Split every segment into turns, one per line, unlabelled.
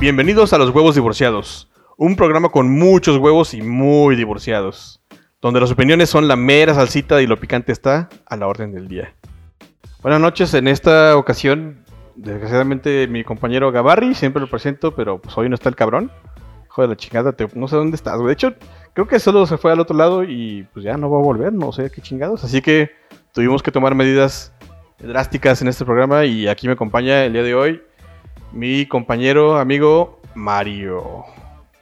Bienvenidos a Los Huevos Divorciados, un programa con muchos huevos y muy divorciados, donde las opiniones son la mera salsita y lo picante está a la orden del día. Buenas noches, en esta ocasión, desgraciadamente mi compañero Gabarri, siempre lo presento, pero pues hoy no está el cabrón. Hijo de la chingada, no sé dónde estás, güey. De hecho, creo que solo se fue al otro lado y pues ya no va a volver, no sé qué chingados. Así que tuvimos que tomar medidas drásticas en este programa y aquí me acompaña el día de hoy mi compañero, amigo Mario.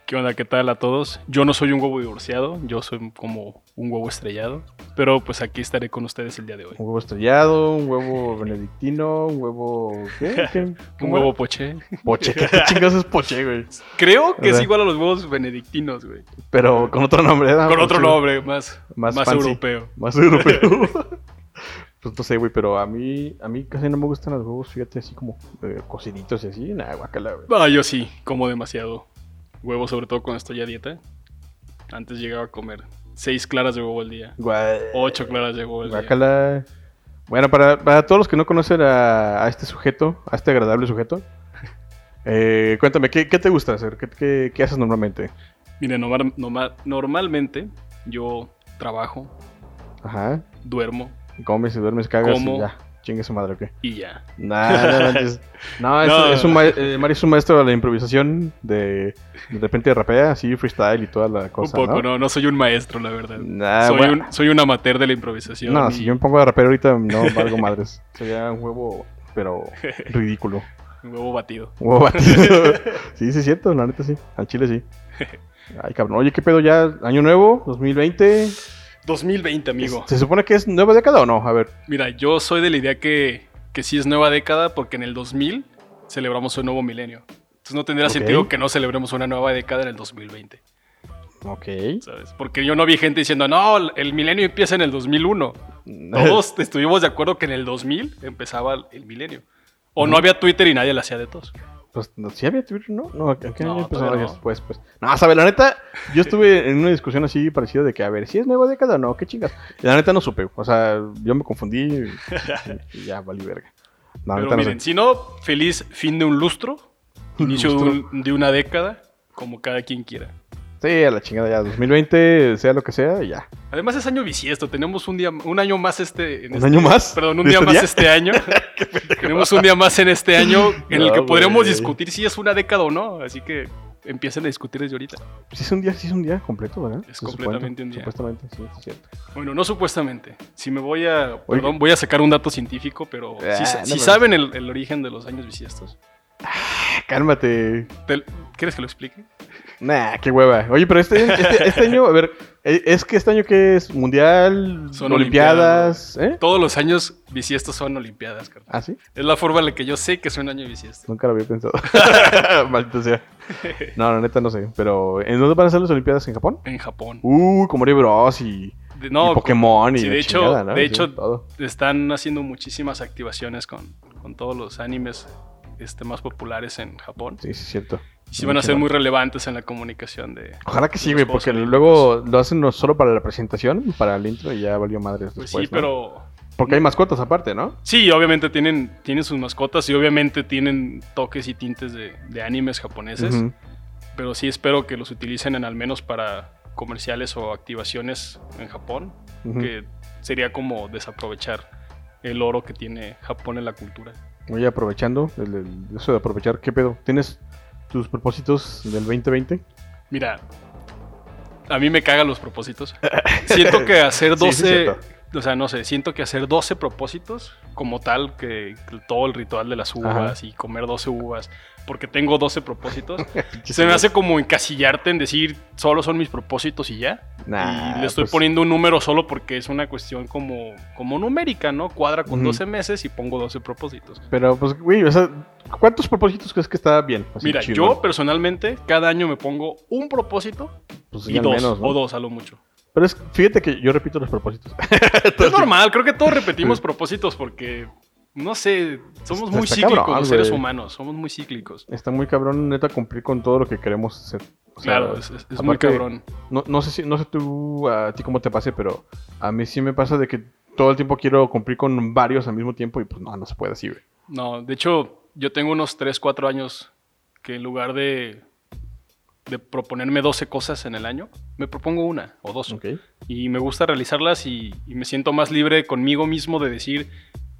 ¿Qué onda? ¿Qué tal a todos? Yo no soy un huevo divorciado, yo soy como un huevo estrellado, pero pues aquí estaré con ustedes el día de hoy.
Un huevo estrellado, un huevo benedictino, un huevo... ¿Qué? ¿Qué?
Un
¿Cómo
huevo
era?
poché.
Poche. ¿Qué chingados es poche, güey?
Creo que es igual a los huevos benedictinos, güey.
Pero con otro nombre, ¿verdad?
Con otro
Poche.
nombre, más,
Más
más,
fancy.
europeo.
Más europeo. pues no sé, güey, pero a mí, a mí casi no me gustan los huevos, fíjate, así como eh, cociditos y así. Nah, guacala, güey.
Ah, yo sí, como demasiado huevo, sobre todo cuando estoy a dieta. Antes llegaba a comer seis claras de huevo al día,
Guay.
ocho claras de huevo al día.
Guácala. Bueno, para, para todos los que no conocen a, a este sujeto, a este agradable sujeto, eh, cuéntame, ¿qué, qué te gusta hacer? ¿Qué, qué, qué haces normalmente?
Mire, normal- normal- normalmente yo trabajo,
Ajá.
duermo
Comes y duermes, cagas
Como.
y ya. Chingue su madre, ¿o qué?
y ya.
Nah, no, es,
No.
es un eh, Mario es un maestro de la improvisación, de, de repente rapea, así freestyle y toda la cosa,
un poco,
¿no?
¿no? no, soy un maestro, la verdad.
Nah,
soy,
bueno.
un, soy un amateur de la improvisación.
No,
y-
si yo me pongo a rapear ahorita no valgo madres. Sería un huevo, pero ridículo.
Un huevo batido.
Huevo batido. sí, sí es cierto, la neta sí. Al chile sí. Ay, cabrón. Oye, ¿qué pedo ya? Año nuevo, 2020.
2020, amigo.
¿Se supone que es nueva década o no? A ver.
Mira, yo soy de la idea que, que sí es nueva década porque en el 2000 celebramos un nuevo milenio. Entonces no tendría sentido que no celebremos una nueva década en el 2020,
Ok.
¿sabes? Porque yo no vi gente diciendo, no, el milenio empieza en el 2001. Todos estuvimos de acuerdo que en el 2000 empezaba el- el milenio. O no había Twitter y nadie la hacía de todos.
Pues no, sí había Twitter, ¿no? No, ¿a qué
No,
empezó?
no.
Después, pues. No, sabe, la neta, yo estuve en una discusión así parecida de que, a ver, si es nueva década o no, qué chingas. Y la neta no supe. O sea, yo me confundí y, y ya valí verga. No, la
Pero
neta no
miren,
sé.
si no, feliz fin de un lustro, inicio de, un- de una década, como cada quien quiera.
Sí, a la chingada ya. 2020, sea lo que sea, y ya.
Además es año bisiesto, tenemos un día, un año más este... en
¿Un
este-
año más?
Perdón, un
¿De
día
este
más
día?
este año. tenemos un día más en este año en el que podremos discutir si es una década o no, así que empiecen a discutir desde ahorita.
Sí es un día, sí es un día completo, ¿verdad?
Es
Se supone.
completamente un día.
Supuestamente, sí, es cierto.
Bueno, no supuestamente. Si me voy a...
Oye.
Perdón, voy a sacar un dato científico, pero
Ah,
si,
no
si saben el, el origen de los años bisiestos,
Ah, Cálmate.
¿te- ¿quieres que lo explique?
Nah, qué hueva. Oye, pero este, este, este año, a ver, ¿e- ¿es que este año qué es? ¿Mundial?
Son
¿Olimpiadas? ¿Eh?
Todos los años bisiestos son olimpiadas, carnal.
¿Ah, sí?
Es la forma en la que yo sé que es un año bisiesto.
Nunca lo había pensado. Maldito sea. No, la neta no sé. Pero, ¿en dónde van a ser las Olimpiadas? ¿En Japón?
En Japón.
Uh, como Mario Bros. y,
De- no,
y Pokémon y
sí, de hecho-
chingada, ¿no?
de
Sí,
hecho,
todo.
están haciendo muchísimas activaciones con, con todos los animes este, más populares en Japón.
Sí, sí, es cierto.
Y sí van a ser muy relevantes en la comunicación de...
Ojalá que sí, güey, porque luego lo hacen no solo para la presentación, para el intro y ya valió madres
Pues
después,
sí,
¿no?
pero...
Porque hay mascotas aparte, ¿no?
Sí, obviamente tienen, tienen sus mascotas y obviamente tienen toques y tintes de, de animes japoneses. Pero sí espero que los utilicen en al menos para comerciales o activaciones en Japón. Que sería como desaprovechar el oro que tiene Japón en la cultura.
Oye, aprovechando, el- el- eso de aprovechar, ¿qué pedo? ¿Tienes tus propósitos del 2020?
Mira, a mí me cagan los propósitos. Siento que hacer
Sí, sí,
12,
cierto.
O sea, no sé, siento que hacer 12 propósitos como tal, que, que todo el ritual de las uvas y comer 12 uvas, porque tengo 12 propósitos, se me hace como encasillarte en decir solo son mis propósitos y ya.
Nah,
y le estoy
pues-
poniendo un número solo porque es una cuestión como, como numérica, ¿no? Cuadra con
Ujú.
12 meses y pongo 12 propósitos.
Pero, pues, güey, o sea, ¿cuántos propósitos crees que está bien? Así,
Mira, yo personalmente cada año me pongo un propósito
Pues,
y dos,
menos, ¿no?
o dos a lo mucho.
Pero es, fíjate que yo repito los propósitos.
Es normal, creo que todos repetimos propósitos porque, no sé, somos muy cíclicos
cabrón,
los seres humanos, somos muy cíclicos.
Está muy cabrón, neta, cumplir con todo lo que queremos hacer. O sea,
Claro, es, es- es muy cabrón.
No, no sé si, no sé tú, a ti cómo te pase, pero a mí sí me pasa de que todo el tiempo quiero cumplir con varios al mismo tiempo y pues no, no se puede así, güey.
No, de hecho, yo tengo unos 3, 4 años que en lugar de, de proponerme 12 cosas en el año, me propongo una o dos. Y me gusta realizarlas y, y me siento más libre conmigo mismo de decir,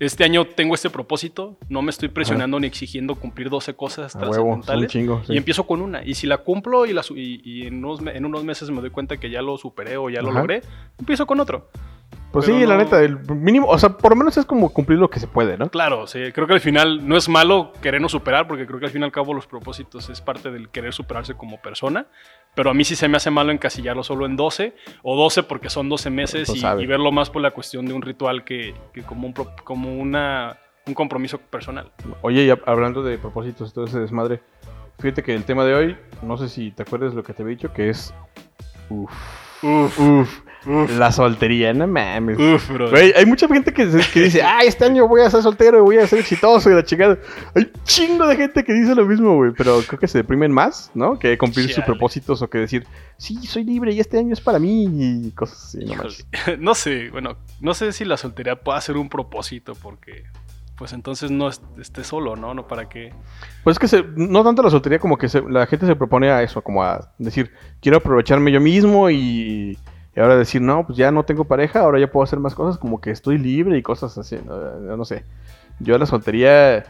este año tengo este propósito, no me estoy presionando ni exigiendo cumplir 12 cosas
A huevo,
trascendentales.
chingo. sí.
Y empiezo con una. Y si la cumplo y, la, y, y en, unos, me- en unos meses me doy cuenta que ya lo superé o ya lo logré, empiezo con otro.
Pues
pero
sí, la neta, el mínimo, o sea, por lo menos es como cumplir lo que se puede, ¿no?
Claro, sí, creo que al final no es malo querernos superar, porque creo que al fin y al cabo los propósitos es parte del querer superarse como persona. Pero a mí sí se me hace malo encasillarlo solo en 12 o 12 porque son 12 meses
Lo
y, verlo más por la cuestión de un ritual que, que como, un, como una, un compromiso personal.
Oye, y hab- hablando de propósitos todo ese desmadre, fíjate que el tema de hoy, no sé si te acuerdas lo que te había dicho, que es. Uf.
Uf,
Uf. La soltería, no mames.
uf, bro.
Güey, hay mucha gente que, que dice, ah, este año voy a ser soltero y voy a ser exitoso y la chingada. Hay un chingo de gente que dice lo mismo, güey, pero creo que se deprimen más, ¿no? Que cumplir sus propósitos o que decir, sí, soy libre y este año es para mí y cosas así, no
sé, bueno, no sé si la soltería pueda ser un propósito porque pues entonces no est- esté solo, ¿no? No para qué.
Pues es que se- no tanto la soltería como que se- la gente se propone a eso, como a decir, quiero aprovecharme yo mismo y, y ahora decir, no, pues ya no tengo pareja, ahora ya puedo hacer más cosas, como que estoy libre y cosas así, no, sé. Yo la soltería,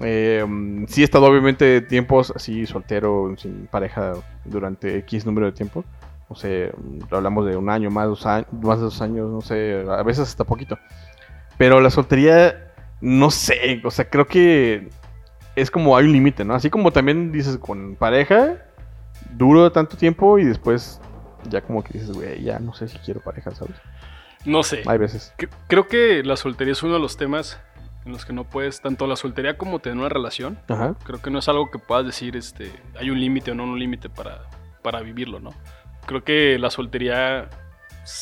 eh, sí he estado obviamente tiempos así soltero, sin pareja durante X número de tiempo. No sé, hablamos de un año, más, dos años, más de dos años, no sé, a veces hasta poquito. Pero la soltería, no sé, o sea, creo que es como hay un límite, ¿no? Así como también dices con pareja, duro tanto tiempo y después ya como que dices, güey, ya no sé si quiero pareja, ¿sabes?
No sé.
Hay veces.
Cre- Creo que la soltería es uno de los temas en los que no puedes, tanto la soltería como tener una relación,
Ajá.
creo que no es algo que puedas decir, este, hay un límite o no un límite para, para vivirlo, ¿no? Creo que la soltería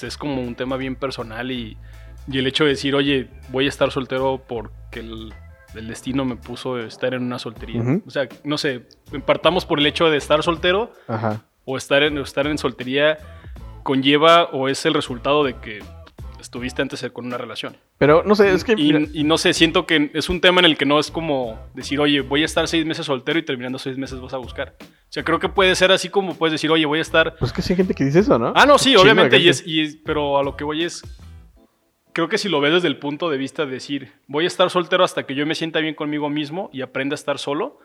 es como un tema bien personal y, y el hecho de decir, oye, voy a estar soltero porque el, el destino me puso estar en una soltería.
Ujú.
O sea, no sé, partamos por el hecho de estar soltero
Ajá.
O estar en, estar en soltería conlleva o es el resultado de que estuviste antes con una relación.
Pero no sé, es que...
Y, no sé, siento que es un tema en el que no es como decir, oye, voy a estar seis meses soltero y terminando seis meses vas a buscar. O sea, creo que puede ser así como puedes decir, oye, voy a estar...
pues que sí hay gente que dice eso, ¿no?
Ah, no, sí,
Chingo
obviamente, y
gente.
es, y es- pero a lo que voy es... Creo que si lo ves desde el punto de vista de decir, voy a estar soltero hasta que yo me sienta bien conmigo mismo y aprenda a estar solo,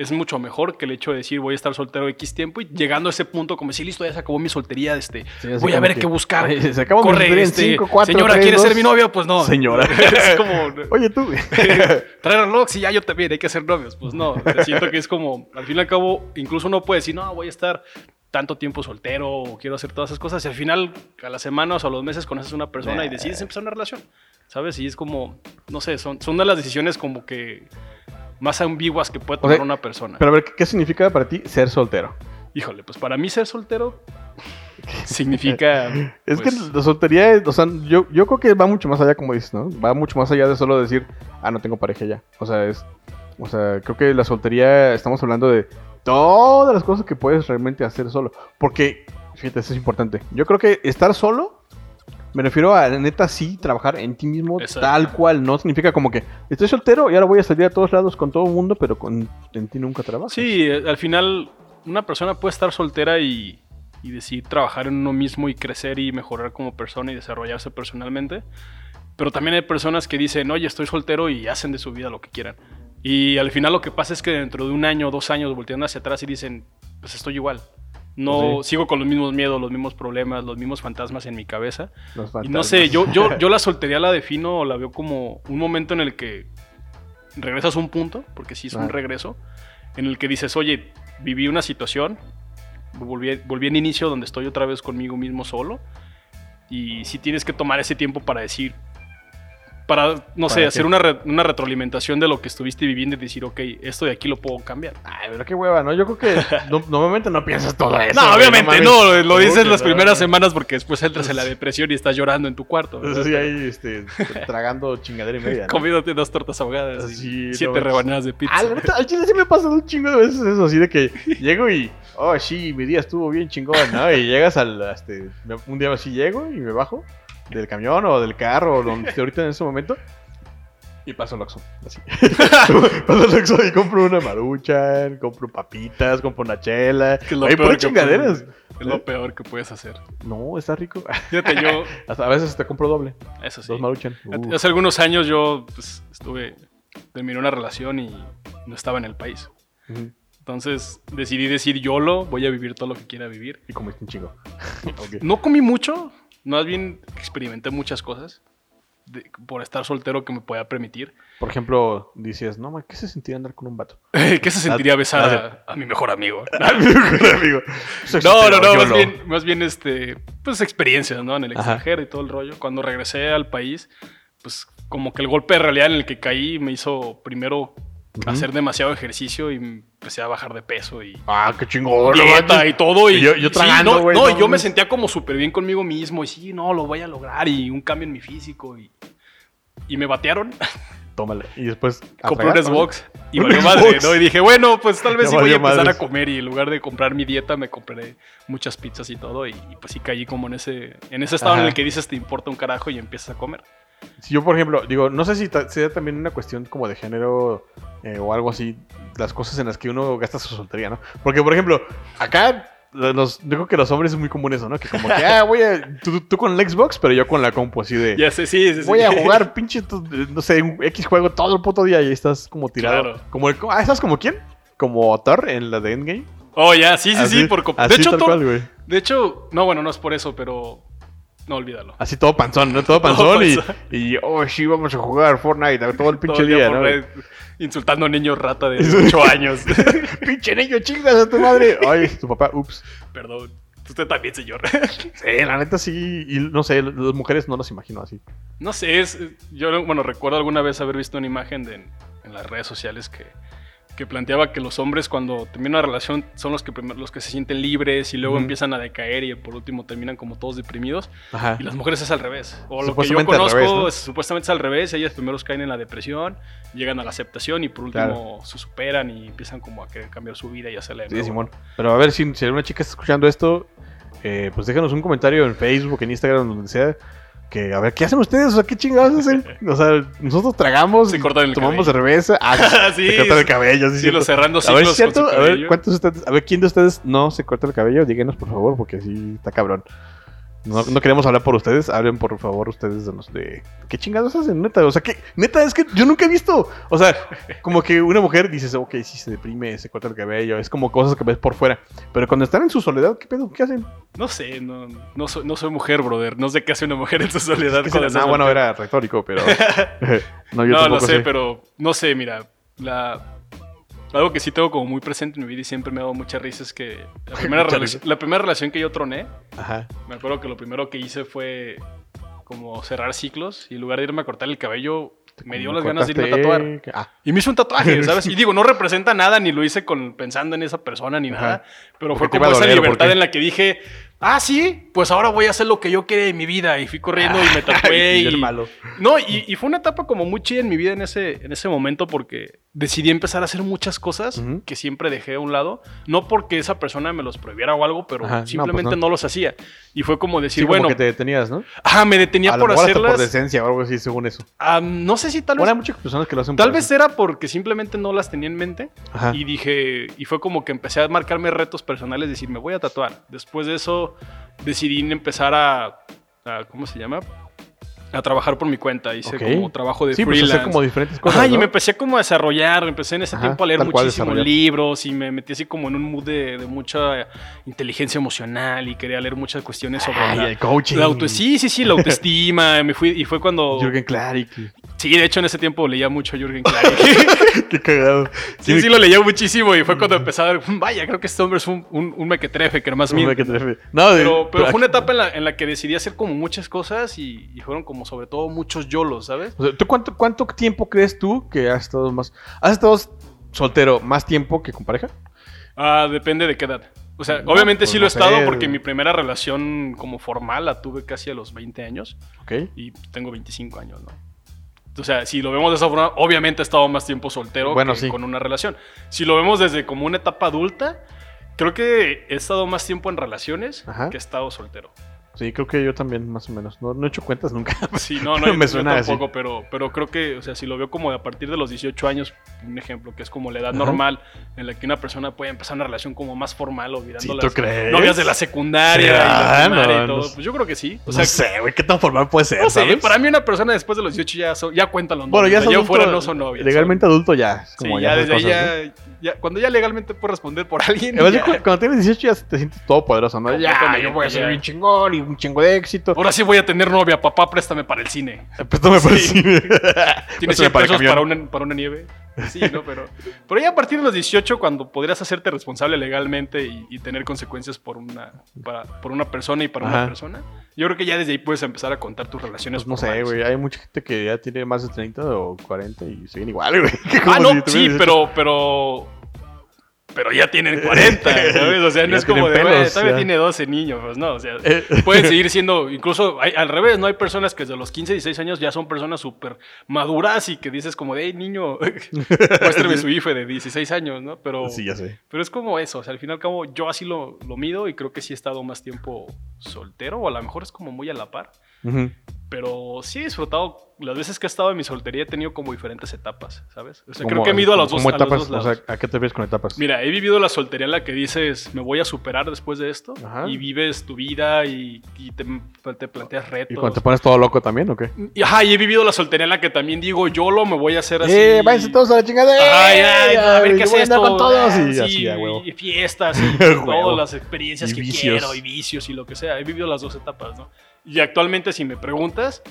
es mucho mejor que el hecho de decir, voy a estar soltero X tiempo y llegando a ese punto, como decir, listo, ya se acabó mi soltería, este,
Sí,
voy a ver qué buscar.
Se acabó mi
Corre,
en
este,
cinco, cuatro,
señora,
tres,
¿quieres ser mi novio? Pues no.
Señora.
es como,
Oye, tú.
traer reloj, sí, ya yo también, hay que ser novios. Pues no, siento que es como, al fin y al cabo, incluso uno puede decir, no, voy a estar tanto tiempo soltero o quiero hacer todas esas cosas. Y al final, a las semanas o a los meses conoces a una persona y decides empezar una relación, ¿sabes? Y es como, no sé, son, son de las decisiones como que más ambiguas que puede
O
tomar
sea,
una persona.
Pero a ver, ¿qué significa para ti ser soltero?
Híjole, pues para mí ser soltero significa...
Es
pues,
que la soltería, es- o sea, yo, yo creo que va mucho más allá, como dices, ¿no? Va mucho más allá de solo decir, ah, no tengo pareja ya. O sea, es. O sea, creo que la soltería, estamos hablando de todas las cosas que puedes realmente hacer solo. Porque, fíjate, eso es importante. Yo creo que estar solo, me refiero a neta sí trabajar en ti mismo
Exacto.
tal cual. No significa como que estoy soltero y ahora voy a salir a todos lados con todo el mundo, pero con, en ti nunca trabajas.
Sí, eh, al final una persona puede estar soltera y, y decidir trabajar en uno mismo y crecer y mejorar como persona y desarrollarse personalmente. Pero también hay personas que dicen, oye, estoy soltero y hacen de su vida lo que quieran. Y al final lo que pasa es que dentro de un año o dos años volteando hacia atrás y dicen, pues estoy igual. No
Pues
sigo con los mismos miedos, los mismos problemas, los mismos fantasmas en mi cabeza.
Los
Y no sé, yo, yo, yo la soltería la defino o la veo como un momento en el que regresas a un punto, porque sí es
Ah.
un regreso, en el que dices, oye, viví una situación, volví, volví en inicio donde estoy otra vez conmigo mismo solo, y sí tienes que tomar ese tiempo para decir, para, no sé,
¿Para
hacer una, re- una retroalimentación de lo que estuviste viviendo y decir, ok, esto de aquí lo puedo cambiar.
Ay, pero qué hueva, ¿no? Yo creo que no- normalmente no piensas todo eso.
No, obviamente no, lo dices las primeras semanas porque después entras en la depresión y estás llorando en tu cuarto. ¿verdad?
Sí, ahí, este, tragando chingadera y media.
Comiéndote dos tortas ahogadas y siete rebanadas de pizza.
Ah, la neta, al chile sí me ha pasado un chingo de veces eso, así de que llego y, oh, sí, mi día estuvo bien chingón, ¿no? Y llegas al, este, un día así llego y me bajo del camión o del carro o donde esté ahorita en ese momento. Y paso al Oxxo, así. paso al Oxxo y compro una maruchan, compro papitas, compro una chela.
Que es lo
Hay
peor
chingaderas.
puedes- Es lo peor que puedes hacer.
No, está rico.
Fíjate, yo,
Hasta a veces te compro doble.
eso sí.
Dos maruchan. Uh.
Hace algunos años yo pues, estuve, terminé una relación y no estaba en el país. Entonces decidí decir YOLO, voy a vivir todo lo que quiera vivir.
Y comiste un chingo.
No comí mucho, más bien experimenté muchas cosas de- por estar soltero que me podía permitir.
Por ejemplo, dices, no, ¿qué se sentía andar con un vato?
¿Qué se sentiría besar a, a mi mejor amigo?
amigo.
No, no, no, más bien, más bien este, pues experiencias, ¿no? En el
Ajá.
extranjero y todo el rollo. Cuando regresé al país, pues como que el golpe de realidad en el que caí me hizo primero hacer demasiado ejercicio y empecé a bajar de peso y
Ah, qué chingón.
dieta y todo. Y,
Y yo- yo
sí,
tragando,
no,
güey,
no,
no
yo me sentía como súper bien conmigo mismo y sí, no, lo voy a lograr y un cambio en mi físico y, y me batearon.
Tómale. Y después.
Compré un Xbox y valió madre. ¿no? Y dije, bueno, pues tal vez sí voy a empezar
madres.
a comer y en lugar de comprar mi dieta me compré muchas pizzas y todo y, y pues sí caí como en ese, en ese estado en
Ajá.
el que dices te importa un carajo y empiezas a comer.
Si yo, por ejemplo, digo, no sé si sea también una cuestión como de género eh, o algo así, las cosas en las que uno gasta su soltería, ¿no? Porque, por ejemplo, acá, los, digo que los hombres es muy común eso, ¿no? Que como que, ah, voy a, tú, tú con el Xbox, pero yo con la compu así de,
Ya sé, sí, sí, sí.
voy a jugar pinche, no sé, un X juego todo el puto día y estás como tirado.
Claro.
Como el, ah, ¿estás como quién? Como Thor en la de Endgame.
Oh, ya, sí, sí,
Así-
sí. Por, de hecho,
cual,
de hecho, no, bueno, no es por eso, pero no olvídalo.
Así todo panzón, ¿no? Todo
Todo
panzón, y,
panzón.
y, oh, sí, vamos a jugar Fortnite todo el pinche
Todo el
día, ¿no?
red, insultando a niños rata de 8 años.
Pinche niño, chingas a tu madre. Ay, tu papá, ups.
Perdón. Usted también, señor.
Sí, la neta sí. Y no sé, las mujeres no las imagino así.
No sé, es, yo bueno, recuerdo alguna vez haber visto una imagen de, en las redes sociales que, que planteaba que los hombres cuando terminan una relación son los que, los que se sienten libres y luego empiezan a decaer y por último terminan como todos deprimidos.
Ajá.
Y las mujeres es al revés. O lo que yo conozco
revés, ¿no?
es, supuestamente es al revés. Ellas primero caen en la depresión, llegan a la aceptación y por último se superan y empiezan como a querer cambiar su vida y hacerle de
Sí. Simón. Pero a ver, si, si alguna chica está escuchando esto, eh, pues déjanos un comentario en Facebook, en Instagram, donde sea. Que a ver, ¿qué hacen ustedes? O sea, ¿qué chingados hacen? O sea, nosotros tragamos,
Se el
tomamos
cabello.
cerveza, ah,
Sí,
se cortan el cabello, sí,
Sí, los cerrando
A ver,
ciclos
¿es cierto?
con su
A ver. ¿cuántos de ustedes, a ver, ¿quién de ustedes no se corta el cabello? Díganos, por favor, porque sí está cabrón. No, no queremos hablar por ustedes, hablen por favor ustedes de los de... ¿Qué chingados hacen, neta? O sea, que neta, es que yo nunca he visto... O sea, como que una mujer dices, ok, sí se deprime, se corta el cabello, es como cosas que ves por fuera. Pero cuando están en su soledad, ¿qué pedo? ¿Qué hacen?
No sé, no, no, soy, no soy mujer, brother. No sé qué hace una mujer en su soledad.
¿Qué
cuando
se-
está
ah, bueno, era retórico, pero... no, yo
no sé,
sé.
pero no sé, mira, la algo que sí tengo como muy presente en mi vida y siempre me ha dado mucha risa es que la primera, la primera relación que yo troné,
Ajá.
me acuerdo que lo primero que hice fue como cerrar ciclos y en lugar de irme a cortar el cabello, me dio las ganas de irme a tatuar.
Ah,
Y me hizo un tatuaje, ¿sabes? Y digo, no representa nada, ni lo hice con, pensando en esa persona, ni
Ajá.
nada. Pero
Porque
fue como esa
doler, ¿o por
libertad en la que dije, ah, sí, pues ahora voy a hacer lo que yo quería en mi vida. Y fui corriendo y me tatué. Y,
malo.
No, y, y fue una etapa como muy chida en mi vida en ese, en ese momento porque decidí empezar a hacer muchas cosas que siempre dejé a un lado. No porque esa persona me los prohibiera o algo, pero
Ajá, no,
simplemente
pues
no.
no.
los hacía. Y fue como
Sí,
decir,
como
bueno,
que te detenías, ¿no?
ajá, me detenía
a
por
mejor hasta
hacerlas.
por decencia o algo así, según eso.
Ah, no sé si tal vez
Bueno, hay muchas personas que lo hacen
Tal vez
eso.
era porque simplemente no las tenía en mente
Ajá.
y dije, y fue como que empecé a marcarme retos personales, decir, me voy a tatuar. Después de eso decidí empezar a, a- ¿cómo se llama? A trabajar por mi cuenta, hice como trabajo de
Sí, pues
freelance.
como diferentes cosas,
Ajá, y me empecé como a desarrollar, empecé en ese
Ajá,
tiempo a leer muchísimos libros y me metí así como en un mood de, de mucha inteligencia emocional y quería leer muchas cuestiones sobre
Ay,
la,
el coaching.
la auto- sí, sí, sí, la autoestima, me fui y fue cuando
Jürgen Klarik.
Sí, de hecho en ese tiempo leía mucho a Jürgen Klarik.
Qué cagado.
Sí, sí, lo leía muchísimo y fue cuando empecé a ver, "Mm, vaya, creo que este hombre es un, un, un mequetrefe, que más
No,
bien.
que te refiero. No, de-
Pero, pero fue una etapa en la, en la que decidí hacer como muchas cosas y, y fueron como sobre todo muchos yolos, ¿sabes?
o sea, ¿tú cuánto, cuánto tiempo crees tú que has estado más... ¿Has estado soltero más tiempo que con pareja?
Ah, depende de qué edad. O sea,
No,
obviamente
pues
sí lo he estado porque mi primera relación como formal la tuve casi a los 20 años
Ok.
y tengo 25 años, ¿no? O sea, si lo vemos de esa forma, obviamente he estado más tiempo soltero
Bueno,
que
sí.
con una relación. Si lo vemos desde como una etapa adulta, creo que he estado más tiempo en relaciones
Ajá.
que he estado soltero.
Sí, creo que yo también, más o menos. No, no he hecho cuentas nunca.
Sí, no, no,
me
yo
suena así.
tampoco, pero, pero creo que, o sea, si lo veo como de a partir de los 18 años, un ejemplo, que es como la edad
Ajá.
normal en la que una persona puede empezar una relación como más formal, olvidando
Sí, ¿tú
las
crees?
novias de la secundaria y la primaria
No,
y todo.
no.
Pues yo creo que sí. O sea,
no sé, güey, qué tan formal puede ser,
no sé,
¿sabes?
para mí una persona después de los 18 ya, son- ya cuenta los
Bueno,
novios.
ya
o sea,
adulto,
fuera no son novios.
Legalmente adulto ya. Como
sí, ya desde
cosas,
ya, ya- cuando ya legalmente puedes responder por alguien.
Además, cuando tienes 18 ya te sientes todo poderoso, ¿no? Ya, yo voy a ser bien chingón y un chingo de éxito.
Ahora sí voy a tener novia, papá, préstame para el cine.
Préstame para el cine.
Tienes
Préstame
100 pesos
camión.
para una, para una nieve. Sí, ¿no? Pero, pero ya a partir de los 18, cuando podrías hacerte responsable legalmente y, y tener consecuencias por una, para- por una persona y para
Ajá.
una persona, yo creo que ya desde ahí puedes empezar a contar tus relaciones.
Pues no sé, güey. Hay mucha gente que ya tiene más de 30 o 40 y siguen igual, güey.
Ah, no, sí,
tuvieran 18.
pero, pero. Pero ya tienen 40, ¿sabes? O sea, no
Ya
es como de,
tienen
"Güey,
pelos,
todavía
ya".
tiene 12 niños, pues no, o sea,
Eh.
pueden seguir siendo, incluso hay- al revés, ¿no? Hay personas que desde los 15, 16 años ya son personas súper maduras y que dices como de, hey, niño, muéstrame su IFE de 16 años, ¿no? Pero,
Sí, ya sé.
pero es como eso, o sea, al fin y al cabo yo así lo, lo mido y creo que sí he estado más tiempo soltero, o a lo mejor es como muy a la par.
Ujú.
Pero sí he disfrutado, las veces que he estado en mi soltería he tenido como diferentes etapas, ¿sabes? O sea, creo
¿Cómo-
que he ido a los dos, a los
etapas?
dos lados.
O sea, ¿a qué te ves con etapas?
Mira, he vivido la soltería en la que dices, me voy a superar después de esto.
Ajá.
Y vives tu vida y, y te, te planteas retos.
¿Y cuando te pones todo loco también o qué?
Y, ajá, y he vivido la soltería en la que también digo, yo lo me voy a hacer así.
¡Eh, váyanse todos a la chingada!
Ay,
¡Eh!
ay, a ver qué es
voy a andar
esto.
con todos
Ah,
y
sí,
así, a huevo.
y fiestas y todas las experiencias
Y
que
vicios.
quiero y vicios y lo que sea. He vivido las dos etapas, ¿no? Y actualmente, si me preguntas,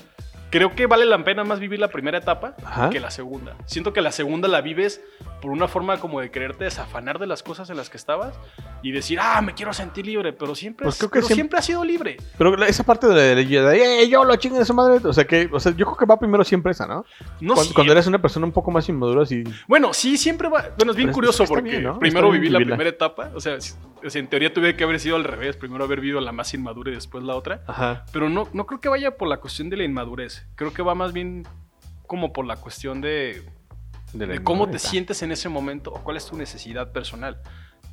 creo que vale la pena más vivir la primera etapa
Ajá.
que la segunda. Siento que la segunda la vives por una forma como de quererte desafanar de las cosas en las que estabas y decir, ah, me quiero sentir libre, pero siempre,
Pues creo que
pero
siempre-
siempre has sido libre.
Pero esa parte de la de, de, "Eh, yo lo chingue de su madre. O sea, que, o sea, yo creo que va primero siempre esa, ¿no?
No
cuando, cuando eres una persona un poco más inmadura, sí.
Bueno, sí, siempre va. Bueno, es bien
Pero
curioso porque
bien, ¿no?
primero viví la primera etapa. O sea, o sea, en teoría tuve que haber sido al revés. Primero haber vivido la más inmadura y después la otra.
Ajá.
Pero no, no creo que vaya por la cuestión de la inmadurez. Creo que va más bien como por la cuestión de,
De, la
de cómo te sientes en ese momento o cuál es tu necesidad personal.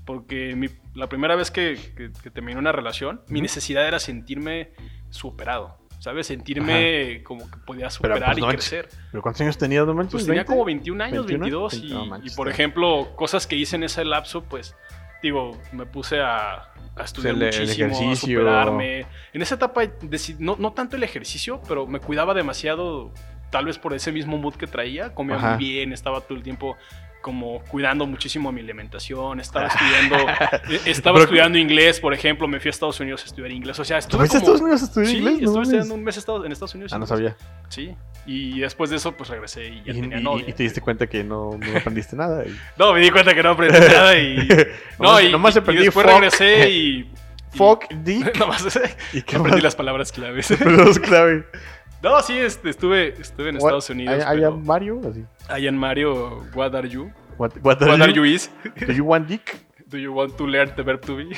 Porque mi- la primera vez que, que- que terminé una relación, mi necesidad era sentirme superado. ¿Sabes? Sentirme como que podía
Pero,
superar
pues,
y
no
crecer.
¿Pero cuántos años tenías, no manches?
Pues tenía
20?
como 21 años,
21?
22. Y,
No manches,
y, por ejemplo, cosas que hice en ese lapso, pues, digo, me puse a, a estudiar
el
muchísimo,
ejercicio.
superarme. En esa etapa, no, no tanto el ejercicio, pero me cuidaba demasiado, tal vez por ese mismo mood que traía. Comía
Ajá.
muy bien, estaba todo el tiempo como cuidando muchísimo mi alimentación, estaba estudiando, eh, estaba
Pero-
estudiando inglés, por ejemplo, me fui a Estados Unidos a estudiar inglés, o sea,
¿Tú
estuve
fuiste a
como...
Estados Unidos a estudiar
Sí,
inglés?
Estuve estudiando un mes en Estados Unidos.
Ah, no sabía.
Sí. Y después de eso, pues regresé y ya
Y,
tenía
y-
novia.
y te diste cuenta que no, no aprendiste nada. y-
No, me di cuenta que no aprendí nada y. No,
Nomás-
y,
nomás aprendí
después
fuck.
regresé y.
Fuck, dick.
Nomás
¿Y qué
aprendí
más?
las palabras claves.
Pero es clave.
No, sí, este, estuve, estuve en Estados Unidos.
¿Hay
pero
Mario? Así.
Allá en Mario, what are you?
What, what are
What are
you?
you is?
Do you want dick?
Do you want to learn the verb to be?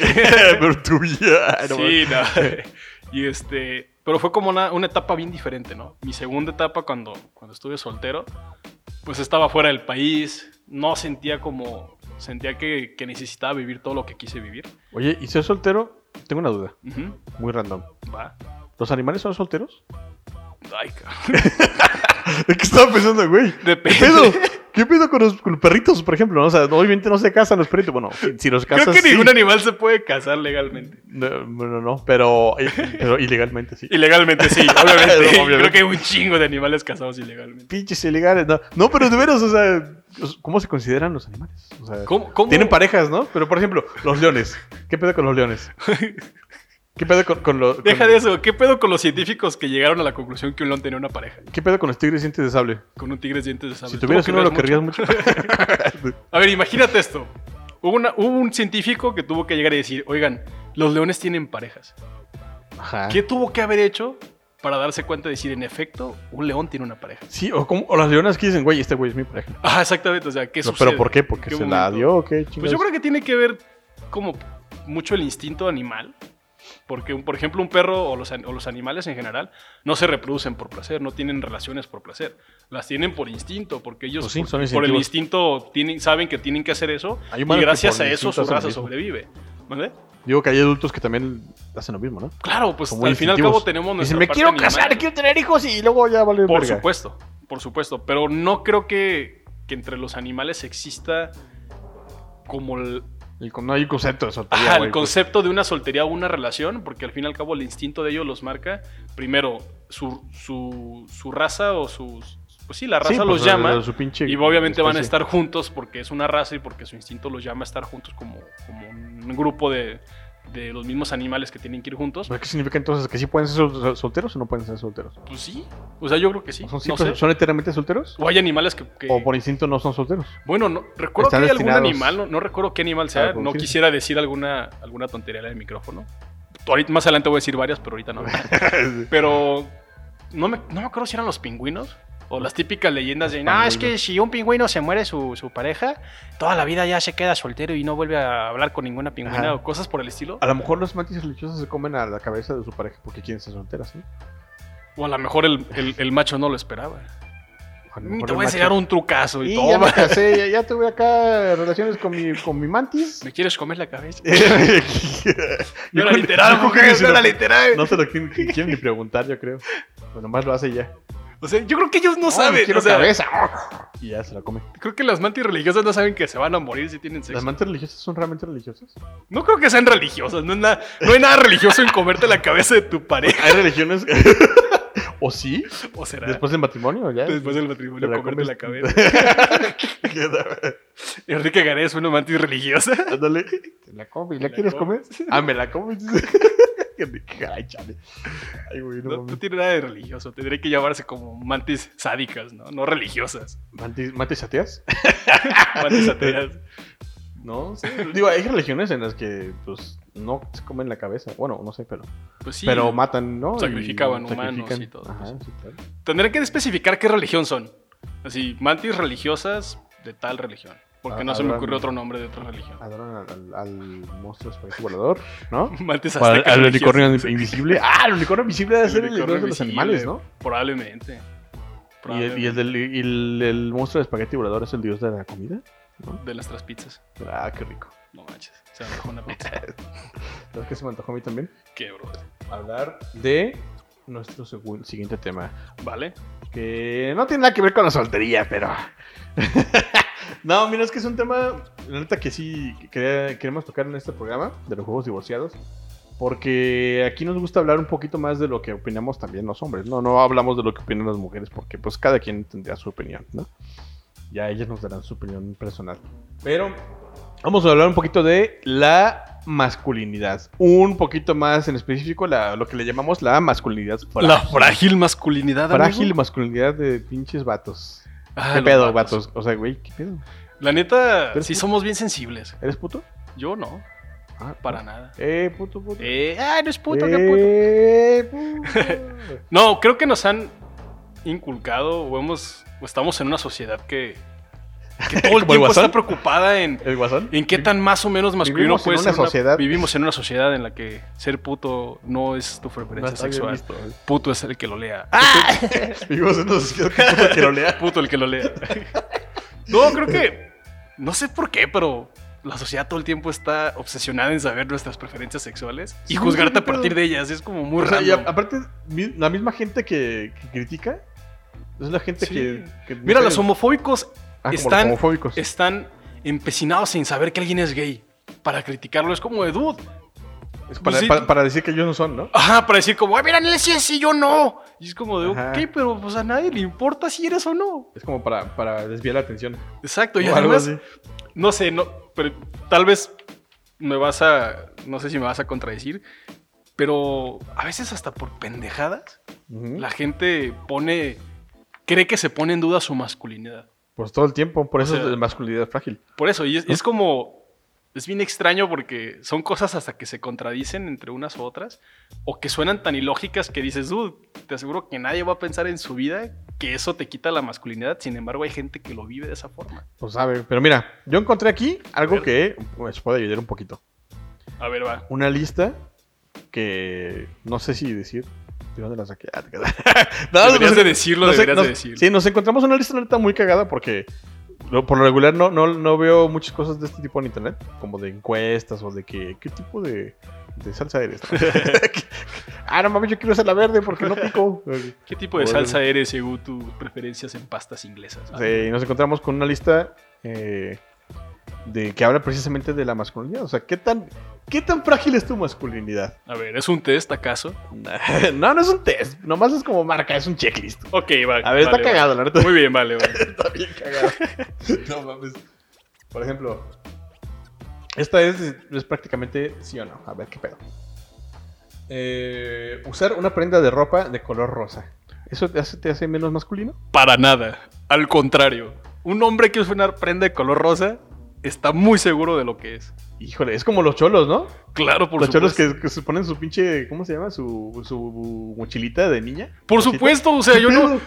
Pero tú ya. no
sí, no. Y este. Pero fue como una, una etapa bien diferente, ¿no? Mi segunda etapa cuando, cuando estuve soltero, pues estaba fuera del país, no sentía como. Sentía que, que necesitaba vivir todo lo que quise vivir.
Oye, ¿y ser soltero? Tengo una duda.
Ujú,
Muy random.
Va.
¿Los animales son solteros?
Ay, cabrón.
¿De qué estaba pensando, güey? ¿Qué
Depende.
pedo? ¿Qué pedo con los, con los perritos, por ejemplo? O sea, obviamente no se casan los perritos. Bueno, si, los casas.
Creo que
sí.
ningún animal se puede casar legalmente.
No, no, no, pero, pero ilegalmente sí.
Ilegalmente sí, obviamente.
Obviamente.
Creo que hay un chingo de animales casados ilegalmente.
Pinches ilegales, no. No, pero de veras, o sea, ¿cómo se consideran los animales? O sea,
¿Cómo? cómo?
tienen parejas, ¿no? Pero, por ejemplo, los leones. ¿Qué pedo con los leones? ¿Qué pedo con, con los.
Deja
con-
de eso. ¿Qué pedo con los científicos que llegaron a la conclusión que un león tenía una pareja?
¿Qué pedo con los tigres dientes de sable?
Con un tigre dientes de sable.
Si
¿Tú
tuvieras uno, lo
querrías
mucho.
A ver, imagínate esto. Hubo, una- hubo un científico que tuvo que llegar y decir, oigan, los leones tienen parejas.
Ajá.
¿Qué tuvo que haber hecho para darse cuenta de decir, en efecto, un león tiene una pareja?
Sí, o, como, o las leonas que dicen, güey, este güey es mi pareja.
Ah, exactamente. O sea, ¿qué
No,
sucede?
¿Pero por qué? ¿Porque
¿En
se
qué
la
momento?
dio o qué
Pues
chingados?
yo creo que tiene que ver como mucho el instinto animal. Porque, un- por ejemplo, un perro o los, o los animales en general no se reproducen por placer, no tienen relaciones por placer. Las tienen por instinto, porque ellos
Pues sí,
por,
son
por el instinto tienen, saben que tienen que hacer eso y gracias a eso su raza sobrevive. ¿Vale?
Digo que hay adultos que también hacen lo mismo, ¿no?
Claro, pues al fin y al cabo tenemos nuestra
Dicen, me
parte
quiero
animal".
casar, quiero tener hijos y luego ya vale
Por
verga".
supuesto, por supuesto. Pero no creo que, que entre los animales exista como el,
Con- no hay concepto de soltería,
ajá, el
güey, pues.
concepto de una soltería o una relación, porque al fin y al cabo el instinto de ellos los marca. Primero, su, su, su raza o sus... Pues sí, la raza
Sí, pues,
los llama.
de su pinche
Y obviamente van a estar juntos porque es una raza y porque su instinto los llama a estar juntos como, como un grupo de, de los mismos animales que tienen que ir juntos.
¿Pero ¿Qué significa entonces? ¿Que sí pueden ser sol- solteros o no pueden ser solteros?
Pues sí. O sea, yo creo que sí.
¿Son,
no
siempre-
sé.
¿Son eternamente solteros?
O hay animales que... que-
¿O por instinto no son solteros?
Bueno, no, recuerdo
Están
que hay algún animal, no, no recuerdo qué animal sea, no
reproducirse.
quisiera decir alguna, alguna tontería en el micrófono. Ahorita, más adelante voy a decir varias, pero ahorita no. pero no me, no me acuerdo si eran los pingüinos o las típicas leyendas de, no, es que si un pingüino se muere su, su pareja, toda la vida ya se queda soltero y no vuelve a hablar con ninguna pingüina
Ajá.
o cosas por el estilo.
A lo mejor los mantis religiosos se comen a la cabeza de su pareja porque quieren ser solteras, ¿no?
O a lo mejor el, el- el macho no lo esperaba.
A lo
Ni
mejor
te voy a
macho-
enseñar un trucazo y,
Y
todo.
ya me casé, ya, ya tuve acá relaciones con mi, con mi mantis.
¿Me quieres comer la cabeza?
Yo
era literal,
yo
mujer,
lo-
era literal.
No se lo quieren, quieren ni preguntar, yo creo. Pues nomás lo hace ya.
O sea, yo creo que ellos no saben.
quiero
o sea,
cabeza. Y ya se la come.
Creo que las mantis religiosas no saben que se van a morir si tienen
¿Las
sexo.
mantis religiosas son realmente religiosas?
No creo que sean religiosas. No, es nada- no hay nada religioso en comerte la cabeza de tu pareja.
¿Hay religiones? ¿O sí?
¿O será?
¿Después del matrimonio? ¿Ya?
Después del matrimonio,
la
comerte
comes.
la cabeza.
Queda-
Enrique Garay es una mantis religiosa.
Ándale. ¿Te la comes? ¿La
la
quieres comer? Ah, me la comes. Ay, chale. Ay, güey, no,
No, no
mames.
tiene nada de religioso. Tendría que llamarse como mantis sádicas, ¿no? No religiosas.
¿Mantis, mantis ateas?
Mantis ateas.
No, sí. Digo, hay religiones en las que, pues, no se comen la cabeza. Bueno, no sé, pero.
Pues sí.
pero matan, ¿no?
Sacrificaban
Y
humanos y todo
Ajá, sí, claro.
Tendré que especificar qué religión son. Así, mantis religiosas de tal religión. Porque
Ah,
no se me ocurrió otro nombre de otra religión.
Adoran al, al, al monstruo espagueti volador, ¿no? Al, al unicornio invisible. Ah, el unicornio invisible debe ser el
unicornio
de los animales, ¿no?
Probablemente.
Y el, y el del, y el, el monstruo de espagueti volador es el dios de la comida.
De nuestras pizzas.
Ah, qué rico.
No manches. Se me antojó una pizza.
¿Sabes qué se me antojó a mí también?
Qué bro.
Hablar de nuestro siguiente tema.
Vale.
Que no tiene nada que ver con la soltería, pero. No, mira, es que es un tema, la neta, que sí quería- queremos tocar en este programa de los juegos divorciados. Porque aquí nos gusta hablar un poquito más de lo que opinamos también los hombres. No, no hablamos de lo que opinan las mujeres, porque pues cada quien tendría su opinión, ¿no? Ya ellas nos darán su opinión personal. Pero vamos a hablar un poquito de la masculinidad. Un poquito más en específico, la- lo que le llamamos la masculinidad frágil.
La frágil masculinidad.
Frágil
amigo.
masculinidad de pinches vatos.
Ah,
¿Qué pedo,
vatos.
vatos? O sea, güey, ¿qué pedo?
La neta,
¿Eres
sí
puto?
somos bien sensibles.
¿Eres puto?
Yo no.
Ah,
Para nada.
Eh, puto, puto.
Eh, ah, no es puto, qué puto.
Eh, puto.
No, creo que nos han inculcado o hemos o estamos en una sociedad que, que todo el
¿Como el
tiempo está preocupada en,
¿El guasón?
en qué tan más o menos masculino
Vivimos en
puede
una
ser.
sociedad-
Vivimos en una sociedad en la que ser puto no es tu preferencia sexual.
visto, eh.
Puto es el que lo lea.
Vivimos en una sociedad que puto que lo lea.
Puto el que lo lea. No, creo que. No sé por qué, pero la sociedad todo el tiempo está obsesionada en saber nuestras preferencias sexuales y
Sí,
juzgarte a partir de ellas. Es como muy raro.
aparte, la misma gente que, que critica es la gente
Sí.
que, que-
Mira, los homofóbicos
ah, como
están-
homofóbicos.
están empecinados en saber que alguien es gay. Para criticarlo es como de dude.
Es para,
pues sí.
para- para decir que ellos no son, ¿no?
Ajá, para decir como, ay, mira, él sí es y yo no. Y es como de,
Ajá.
ok, pero pues a nadie le importa si eres o no.
Es como para, para desviar la atención.
Exacto, y
O algo
además,
así.
no sé, no, pero tal vez me vas a, no sé si me vas a contradecir, pero a veces hasta por pendejadas, la gente pone, cree que se pone en duda su masculinidad.
Pues todo el tiempo, por eso
sea-
es de masculinidad frágil.
Por eso, y es, es como, es bien extraño porque son cosas hasta que se contradicen entre unas u otras, o que suenan tan ilógicas que dices, dude, te aseguro que nadie va a pensar en su vida que eso te quita la masculinidad, sin embargo hay gente que lo vive de esa forma.
Pues sabe. Pero mira, yo encontré aquí algo que pues, puede ayudar un poquito.
A ver, va.
Una lista que no sé si decir. No,
Deberías
no
de decirlo,
no
deberías
no-
de decirlo.
Sí, nos encontramos una lista neta muy cagada porque por lo regular no, no, no veo muchas cosas de este tipo en internet, como de encuestas o de que, qué tipo de, de salsa eres. ah, no mames, yo quiero hacer la verde porque no pico.
¿Qué tipo de
Bueno.
salsa eres según tus preferencias en pastas inglesas?
Sí, y nos encontramos con una lista eh, de que habla precisamente de la masculinidad. O sea, ¿qué tan, qué tan frágil es tu masculinidad?
A ver, ¿es un test acaso?
no, no es un test, nomás es como marca, es un checklist.
Ok, va.
A ver, está
vale,
cagado, la neta.
vale. Muy bien, vale, vale.
Está bien cagado. no mames. Por ejemplo, esta es, es prácticamente sí o no. A ver qué pedo. Eh, usar una prenda de ropa de color rosa. ¿Eso te hace, te hace menos masculino?
Para nada. Al contrario. Un hombre que usa una prenda de color rosa está muy seguro de lo que es.
Híjole, es como los cholos, ¿no?
Claro, por
los cholos
supuesto.
que, que se ponen su pinche, ¿cómo se llama? Su, su mochilita de niña.
Por supuesto, o sea, yo no.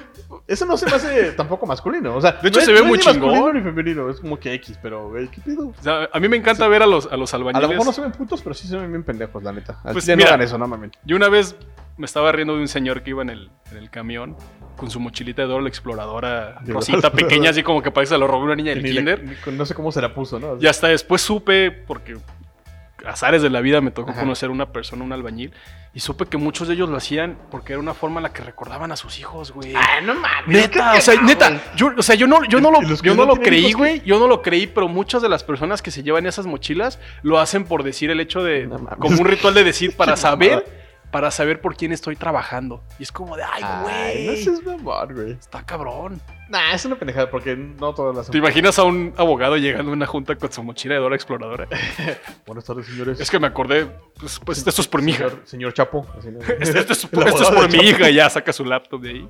Eso no se me hace tampoco masculino. O sea,
De hecho,
no
se
es-
ve
no
muy
es ni masculino
chingón.
ni femenino. Es como que X, pero, güey, ¿qué pedo?
O sea, a mí me encanta ver a los, a los
A lo
albañiles.
mejor no se ven putos, pero sí se ven bien pendejos, la neta.
Pues
chile
mira,
no hagan eso, no mames.
Yo una vez me estaba riendo de un señor que iba en el, en el camión con su mochilita de Dora la exploradora
De
rosita pequeña, así como que parece que lo robó una niña del kinder.
no sé cómo se la puso, ¿no?
Y hasta después supe, porque azares de la vida me tocó
Ajá.
conocer una persona, un albañil, y supe que muchos de ellos lo hacían porque era una forma en la que recordaban a sus hijos, güey.
Ah, no mames.
Neta, o sea, neta, yo, o sea, yo no, yo no lo,
¿Y los que
yo no
no
lo creí, güey, yo no lo creí, pero muchas de las personas que se llevan esas mochilas lo hacen por decir el hecho de,
No
como un ritual de decir, para saber. Para saber por quién estoy trabajando. Y es como de, ay, güey,
no seas mamón, güey.
está cabrón.
Nah, es una pendejada porque no todas las
¿Te imaginas a un abogado llegando a una junta con su mochila de Dora Exploradora?
Buenas tardes, señores.
Es que me acordé, pues, pues esto es por mi hija.
Señor, señor Chapo.
Esto, esto es, esto es por mi hija, ya saca su laptop de ahí.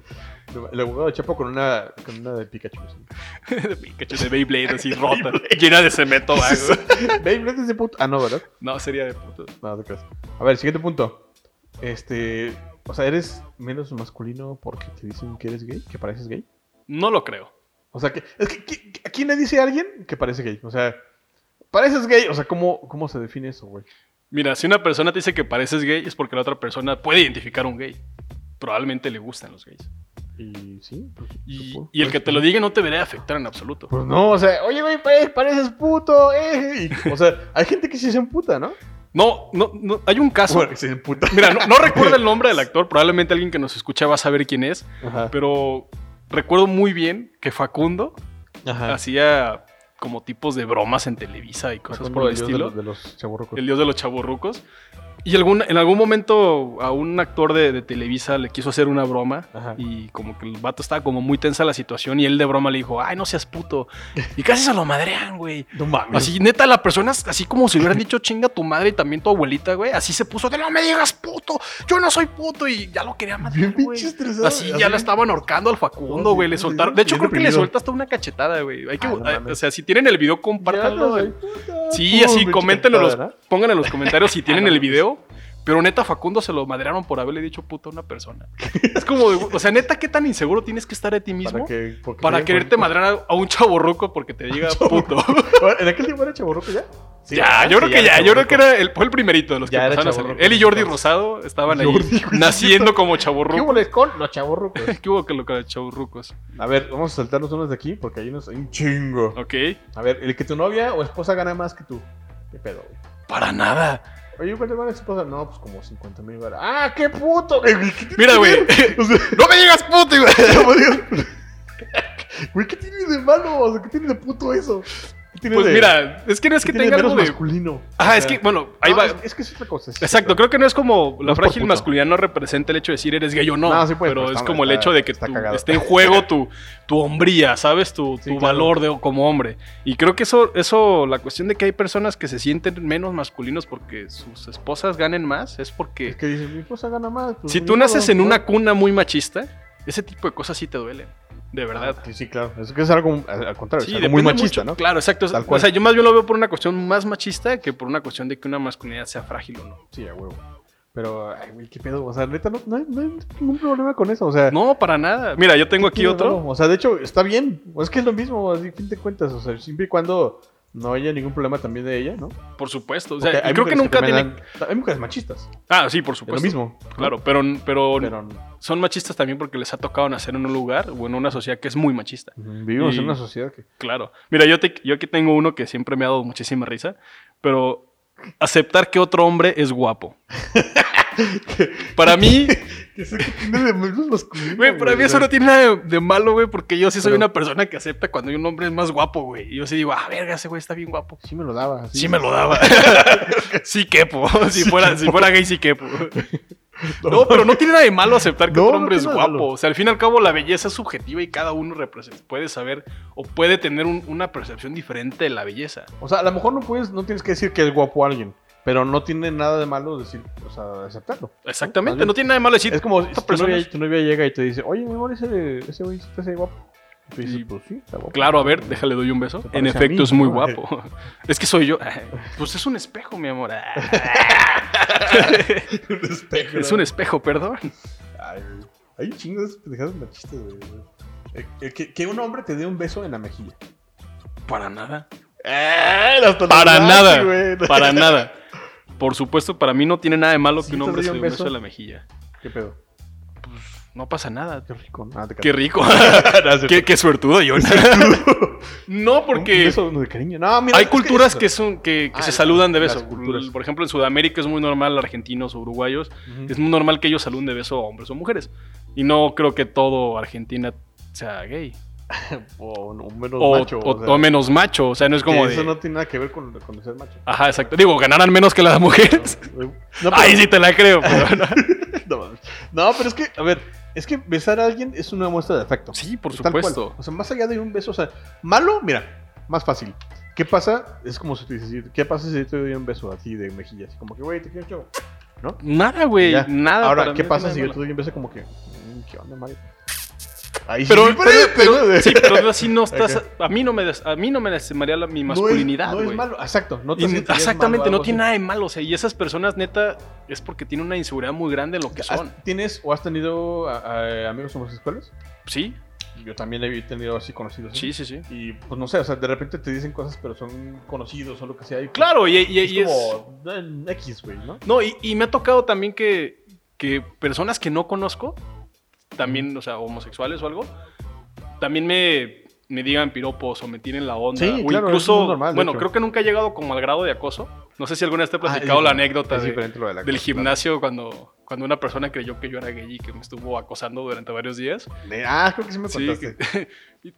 El abogado de Chapo con una, con una de Pikachu. así.
de Pikachu, de Beyblade, así rota, llena de cemento vago.
Beyblade es de puto. Ah, no, ¿verdad?
No, sería de puto.
No, te creas. A ver, siguiente punto. Este. O sea, ¿eres menos masculino porque te dicen que eres gay? ¿Que pareces gay?
No lo creo.
O sea, que, es que, que- ¿a quién le dice a alguien que parece gay? O sea, pareces gay. O sea, ¿cómo, cómo se define eso, güey?
Mira, si una persona te dice que pareces gay es porque la otra persona puede identificar a un gay. Probablemente le gustan los gays.
Y sí. pues,
Y, el que te lo diga no te debería afectar en absoluto.
Pues no, o sea, oye, güey, pare- pareces puto, eh. Y, o sea, hay gente que sí se emputa, ¿no?
No, no, no, hay un caso.
Bueno.
Mira, no, no recuerdo el nombre del actor, probablemente alguien que nos escucha va a saber quién es,
Ajá.
pero recuerdo muy bien que Facundo
Ajá.
hacía como tipos de bromas en Televisa y cosas por el
dios de
estilo.
los- de los.
El dios de los chaburrucos. Y algún, en algún momento a un actor de, de Televisa le quiso hacer una broma
Ajá.
y como que el vato estaba como muy tensa la situación y él de broma le dijo, ay, no seas puto. Y casi se lo madrean, güey.
No mames.
Así, neta, la persona, así como si hubieran dicho chinga tu madre y también tu abuelita, güey. Así se puso de no me digas puto, yo no soy puto. Y ya lo quería güey.
estresado.
Así ya la estaban ahorcando al Facundo, güey. Le soltaron. De hecho, creo que le suelta hasta una cachetada, güey. Hay que,
Ah, no
o sea, si tienen el video, compártanlo.
no.
Sí, así, coméntenlo,
¿verdad?
pongan en los comentarios si tienen
Ah, no
el video. Pero neta, Facundo se lo madrearon por haberle dicho puto a una persona. Es como, de, o sea, neta, ¿qué tan inseguro tienes que estar de ti mismo
Para, que,
quererte madrear a, a un chaborruco porque te diga puto?
¿En aquel tiempo era chaborruco ya? Sí,
ya, yo creo que ya, yo creo que era el, fue el primerito de los que
Ya
empezaron a salir. Él y Jordi Rosado estaban ahí
Jordi,
naciendo como
¿Qué
chaborrucos.
hubo con los chavorrucos?
¿Qué hubo que lo que chaborrucos?
A ver, vamos a saltarnos unos de aquí porque hay unos hay un chingo.
Ok.
A ver, el que tu novia o esposa gana más que tú. ¿Qué pedo?
Para nada.
Oye, ¿cuánto gana tu esposa? No, pues como 50 mil dólares. ¡Ah, qué puto! güey! ¿Qué tiene
Mira, güey.
ver? O sea,
¡No me digas puto, güey!
¿qué tiene de malo? O sea, ¿qué tiene de puto eso? ¿Qué tiene
Pues
de-
mira, es que no es que tenga algo de.
masculino?
Ajá,
O
es que, bueno, ahí
no,
va.
Es, es que es otra cosa.
Exacto, creo que no es como
No
la
por
frágil masculinidad no representa el hecho de decir eres gay o no,
No, sí puede,
pero
pero
es
está-
como el hecho de que esté en juego tu, tu hombría, ¿sabes? Tu,
Sí,
tu
claro.
valor de, como hombre. Y creo que eso, eso, la cuestión de que hay personas que se sienten menos masculinos porque sus esposas ganen más, es porque
Es que dices, mi esposa gana más. pues,
si tú naces en
¿no?
una cuna muy machista, ese tipo de cosas sí te duelen, de verdad.
Ah, sí, sí, claro. Es que es algo al contrario,
Sí,
es algo muy machista,
mucho.
¿no?
Claro, exacto.
Tal
O sea, yo más bien lo veo por una cuestión más machista que por una cuestión de que una masculinidad sea frágil o no.
Sí, a huevo. Pero, ay, qué pedo. O sea, neta, no, no hay, no hay ningún problema con eso. O sea,
No, para nada. Mira, yo tengo
¿qué
aquí otro.
malo? O sea, de hecho, está bien. Es que es lo mismo, así, fin de cuentas. O sea, siempre y cuando No haya ningún problema también de ella, ¿no?
Por supuesto. O
Porque
sea,
hay
y creo que nunca
también
tiene.
dan- Hay mujeres machistas.
Ah, sí, por
Es lo
supuesto.
mismo. ¿no?
Claro, pero, pero,
Pero
son machistas también porque les ha tocado nacer en un lugar o en una sociedad que es muy machista.
vivimos
Y-
en una sociedad que...
Claro. Mira, yo, te- yo aquí tengo uno que siempre me ha dado muchísima risa, pero aceptar que otro hombre es guapo. Para mí, güey, para mí eso no tiene nada de, de malo, güey, porque yo sí soy
Pero-
una persona que acepta cuando un hombre es más guapo, güey. Y yo sí digo, ah, verga, ese güey está bien guapo.
Sí me lo daba.
Sí me lo daba. sí quepo. Si fuera, si fuera gay, sí quepo. No, pero no tiene nada de malo aceptar que
No,
otro
no
hombre es guapo. O sea, al fin y al cabo, la belleza es subjetiva y cada uno puede saber o puede tener un- una percepción diferente de la belleza.
O sea, a lo mejor no puedes, no tienes que decir que es guapo alguien, pero no tiene nada de malo decir, o sea, aceptarlo.
Exactamente, no tiene nada de malo decir.
Es como si
"Esta
tu
persona
novia,
es-".
tu novia llega y te dice, oye, mi amor, ese, ese güey está así guapo. Y tú dices,
Y-
pues sí, está guapo.
Claro, a ver, déjale doy un beso. En efecto,
mí,
es muy
¿no?
guapo. Es que soy yo. Pues es un espejo, mi amor.
un espejo.
Es un espejo, perdón.
Ay. Hay un chingo de pendejadas machistas, güey. Eh, eh, que, que un hombre te dé un beso en la mejilla.
Para nada.
hasta
Para nada.
güey.
Para nada. Por supuesto, para mí no tiene nada de malo que un hombre se dé un beso
beso.
en la mejilla.
¿Qué pedo?
No pasa nada.
Qué rico. Ah, te
Qué rico. Qué, qué suertudo yo. no, porque
de cariño. No, mira,
hay culturas
eso-
que son que, que
Ah,
se saludan de beso.
culturas.
Por ejemplo, en Sudamérica es muy normal, argentinos o uruguayos, es muy normal que ellos saluden de beso a hombres o mujeres. Y no creo que todo Argentina sea gay.
O un menos
O,
macho.
o-
sea,
o menos macho. O sea, no es como de.
Eso no tiene nada que ver con, con ser macho.
Ajá, exacto. Digo, ganarán menos que las mujeres.
No, pero-
Ahí sí te la creo, pero no.
pero es que, a ver, es que besar a alguien es una muestra de afecto.
Sí, por supuesto.
O sea, más allá de un beso, o sea, malo, mira, más fácil. ¿Qué pasa? Es como si te dices, ¿qué pasa si yo te doy un beso a ti de mejilla? Así como que, güey, te quiero chavo. ¿No?
Nada, güey. Nada.
Ahora, ¿qué pasa si yo te doy un beso como que, mm, ¿qué onda, Mario? Ahí
Pero,
sí,
pero, pero- sí, pero así no estás. A mí no me, a mí no me lastimaría la, mi
No es-
masculinidad,
No es, malo, exacto. No te
Y- exactamente,
malo
no tiene
así.
nada de malo. O sea, y esas personas, neta, es porque tienen una inseguridad muy grande en lo que
¿Has-
son.
¿Tienes o has tenido a- a- amigos homosexuales?
Sí,
Yo también he tenido así conocidos.
sí, sí, sí.
Y pues no sé, o sea, de repente te dicen cosas, pero son conocidos o lo que sea. Y, pues,
Claro, y, y-
es
y es.
como eh, X, güey, ¿no?
No, y, y me ha tocado también que, que personas que no conozco, también, o sea, homosexuales o algo, también me, me digan piropos o me tienen la onda.
Sí,
o
claro,
incluso,
es normal,
bueno,
hecho.
creo que nunca he llegado como al grado de acoso. No sé si alguna vez te he
Ah,
platicado la anécdota de-
de la
del
cosa,
gimnasio cuando, cuando una persona creyó que yo era gay y que me estuvo acosando durante varios días.
Ah, creo que sí me
Sí,
contaste.
que-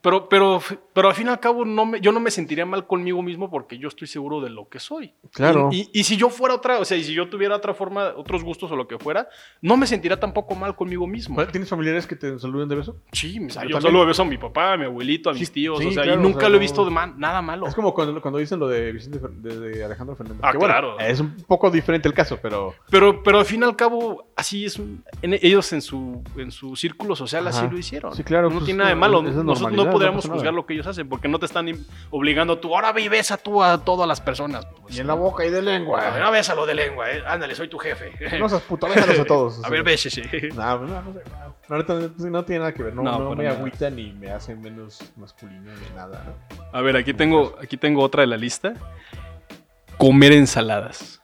pero, pero, pero al fin y al cabo no me, yo no me sentiría mal conmigo mismo porque yo estoy seguro de lo que soy.
Claro.
Y, y- y si yo fuera otra, o sea, y si yo tuviera otra forma, otros gustos o lo que fuera, no me sentiría tampoco mal conmigo mismo.
¿Tienes familiares que te saluden de beso?
Sí, o sea,
Yo
yo,
también.
solo beso a mi papá, a mi abuelito, a mis
Sí,
tíos,
sí,
o sea,
claro,
y nunca
o sea,
lo he visto de man- nada malo.
Es como cuando, cuando dicen lo de Vicente de, de Alejandro Fernández.
Ah,
que bueno,
claro.
Es un poco diferente el caso, pero.
Pero, pero al fin y al cabo, así es. un- en- ellos en su, en su círculo social así lo hicieron.
Sí, claro,
No
pues,
tiene nada de malo.
es de
Nosotros
normalidad,
no
no
podríamos juzgar lo que ellos hacen porque no te están obligando tú, ahora ve y besa tú a todas las personas. Pues,
Y en la boca y de
A ver,
lengua.
no bésalo de lengua, eh. Ándale, soy tu jefe.
No seas puto, bésalos a todos.
a ver, bésese.
No, no, no, sé. No, ahorita no, no tiene nada que ver. No,
No,
no,
para
me
nada.
agüita ni me hace menos masculino ni nada.
A ver, aquí tengo, aquí tengo otra de la lista. Comer ensaladas.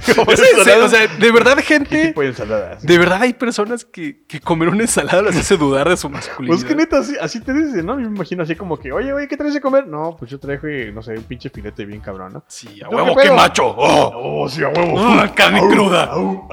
O sea, de verdad,
¿Qué
gente.
de ensaladas?
De verdad hay personas que, que comer una ensalada les hace dudar de su masculinidad.
Pues que neta, así, así te dicen, ¿no? Me imagino así como que, oye, oye, ¿qué traes de comer? No, pues yo traje, no sé, un pinche filete bien cabrón, ¿no?
Sí, a
¿Tú
huevo,
qué
qué, macho. Oh,
Oh, sí, a huevo.
Ah, carne cruda.
¿No?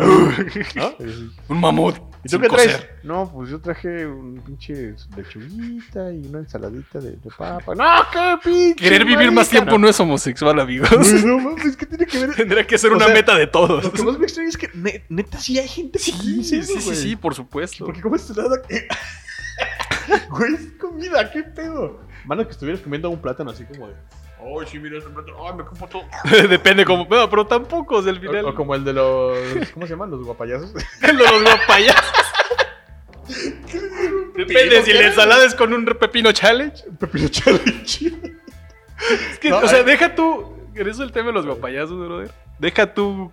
un mamut.
¿Y tú qué traes? No, pues yo traje un pinche lechuguita y una ensaladita de, de papa. ¡No, qué pinche!
Querer vivir más tiempo no es homosexual, amigos.
Güey, No mames, ¿qué tiene que ver?
Tendría que ser
O
una
sea,
meta de todos.
Lo que más me extraña es que ne- neta sí hay gente que
Sí,
dice
sí,
eso,
sí,
güey.
sí, por supuesto.
Porque comes ensalada que... Güey, es comida, ¿qué pedo? Mano, que estuvieras comiendo un plátano así como de... Ay, sí, mira ese plátano. Ay, me como todo.
Depende cómo. No, pero tampoco, o sea, al final.
O, o como el de los... ¿Cómo se llaman? Los guapayazos.
El de los guapayazos. Depende si la ensalada es con un pepino challenge.
Pepino challenge.
Es que,
No,
o sea, deja tú. Eso es el tema de los guapayazos, brother. Deja tú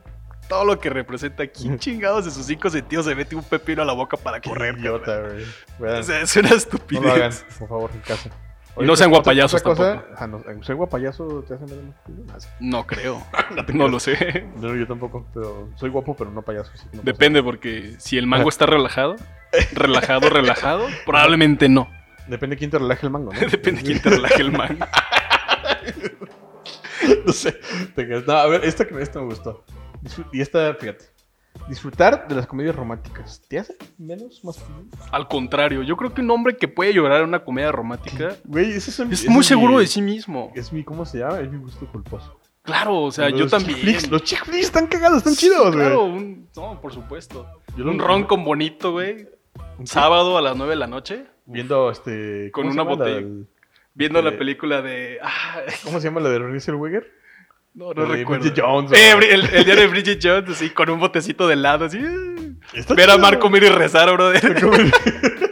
todo lo que representa. ¿Quién chingados de sus cinco sentidos se mete un pepino a la boca para correr?
Idiota, güey.
O sea, es una
No
estupidez.
lo hagan, por favor, en casa.
Y no sean guapayazos
cosa,
tampoco.
ah, no, ¿Ser guapayazo te hace ver masculino? Ah.
No creo.
No
lo sé.
No, yo tampoco, pero soy guapo, pero no payaso. pasa
Depende, porque si el mango está relajado, relajado, relajado, probablemente no.
Depende de quién te relaje el mango, ¿no?
Depende de quién te relaje el mango.
no sé. No, a ver, esta, que- esta me gustó. Y esta, fíjate. Disfrutar de las comedias románticas. ¿Te hace menos masculino?
Al contrario, yo creo que un hombre que puede llorar en una comedia romántica
Güey, ese es,
es
ese
muy
mi-
seguro de sí mismo.
Es mi, ¿cómo se llama? Es mi gusto culposo.
Claro, o sea,
Los
yo
chick
también.
flicks- los chick flicks están cagados, están
Sí,
chidos, güey.
Claro, un, no, por supuesto.
Yo
Un ron con bonito, güey.
¿Un?
Sábado a las 9 de la noche,
Viendo este.
Con
¿cómo se
una
la
botella. viendo
Eh,
la película de. Ah,
¿Cómo se llama la de Renée Zellweger?
No, no
de
recuerdo.
Bridget Jones,
Eh, el, el día de Bridget Jones, así, con un botecito de helado, así.
Está
Ver a. Marco Mir y rezar, brother.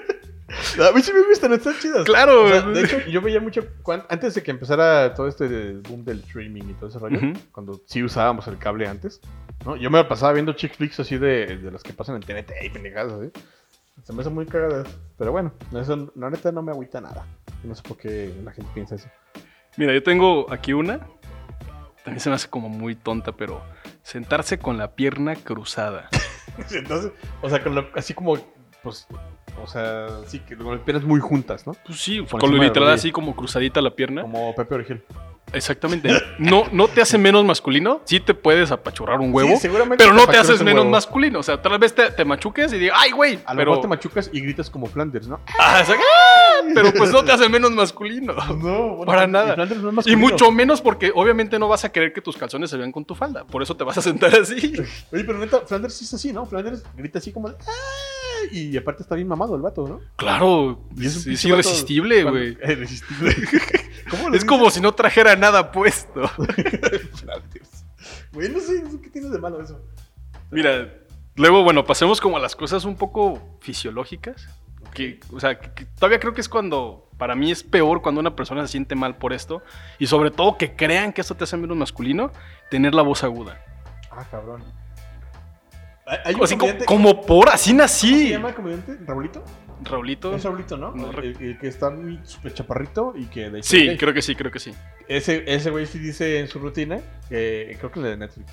A mí sí me gustan, están chidas.
Claro,
O sea, de hecho, yo veía mucho. Antes de que empezara todo este boom del streaming y todo ese rollo,
Ujú.
cuando sí usábamos el cable antes, ¿no? Yo me pasaba viendo chick flicks así de, de las que pasan en TNT y pendejadas así. Se me hacen muy cagadas. Pero bueno, eso, la neta no me agüita nada. No sé por qué la gente piensa eso.
Mira, yo tengo aquí una. También se me hace como muy tonta, pero sentarse con la pierna cruzada.
Entonces, o sea, con la- así como, pues, o sea, sí, que con las piernas muy juntas, ¿no?
Pues sí,
Por
con lo literal así como cruzadita la pierna.
Como Pepe Origel.
Exactamente. No, no te hace menos masculino. Sí te puedes apachurrar un huevo.
Sí, seguramente
pero no te haces menos
huevo.
masculino. O sea, tal vez te, te machuques y digas, ¡ay, güey!
A lo
Pero,
mejor te machucas y gritas como Flanders, ¿no?
Ah, o sea, ¡ah! pero pues no te hace menos masculino.
No, bueno,
Para
y
nada.
Flanders no es
Y
masculino.
mucho menos porque obviamente no vas a querer que tus calzones se vean con tu falda. Por eso te vas a sentar así.
Oye, pero neta, Flanders sí es así, ¿no? Flanders grita así como "Ah", Y aparte está bien mamado el vato, ¿no?
Claro,
Y
es, irresistible, güey.
Irresistible. ¿Cómo lo
Es como si no trajera nada puesto.
Güey, no sé, ¿qué tiene de malo eso?
Mira, luego, bueno, pasemos como a las cosas un poco fisiológicas. Que, o sea, que- que todavía creo que es cuando, para mí es peor cuando una persona se siente mal por esto. Y sobre todo que crean que esto te hace menos masculino, tener la voz aguda.
Ah, cabrón. Hay- Hay un
Así como,
comediante-
como por, así
¿Cómo se
nací.
llama el comediante? ¿Raulito?
Raulito.
Es Raulito, ¿no?
No,
el, el que está muy chaparrito y que de hecho...
Sí, creo que sí, creo que sí.
Ese, ese güey sí dice en su rutina, creo que es la de Netflix,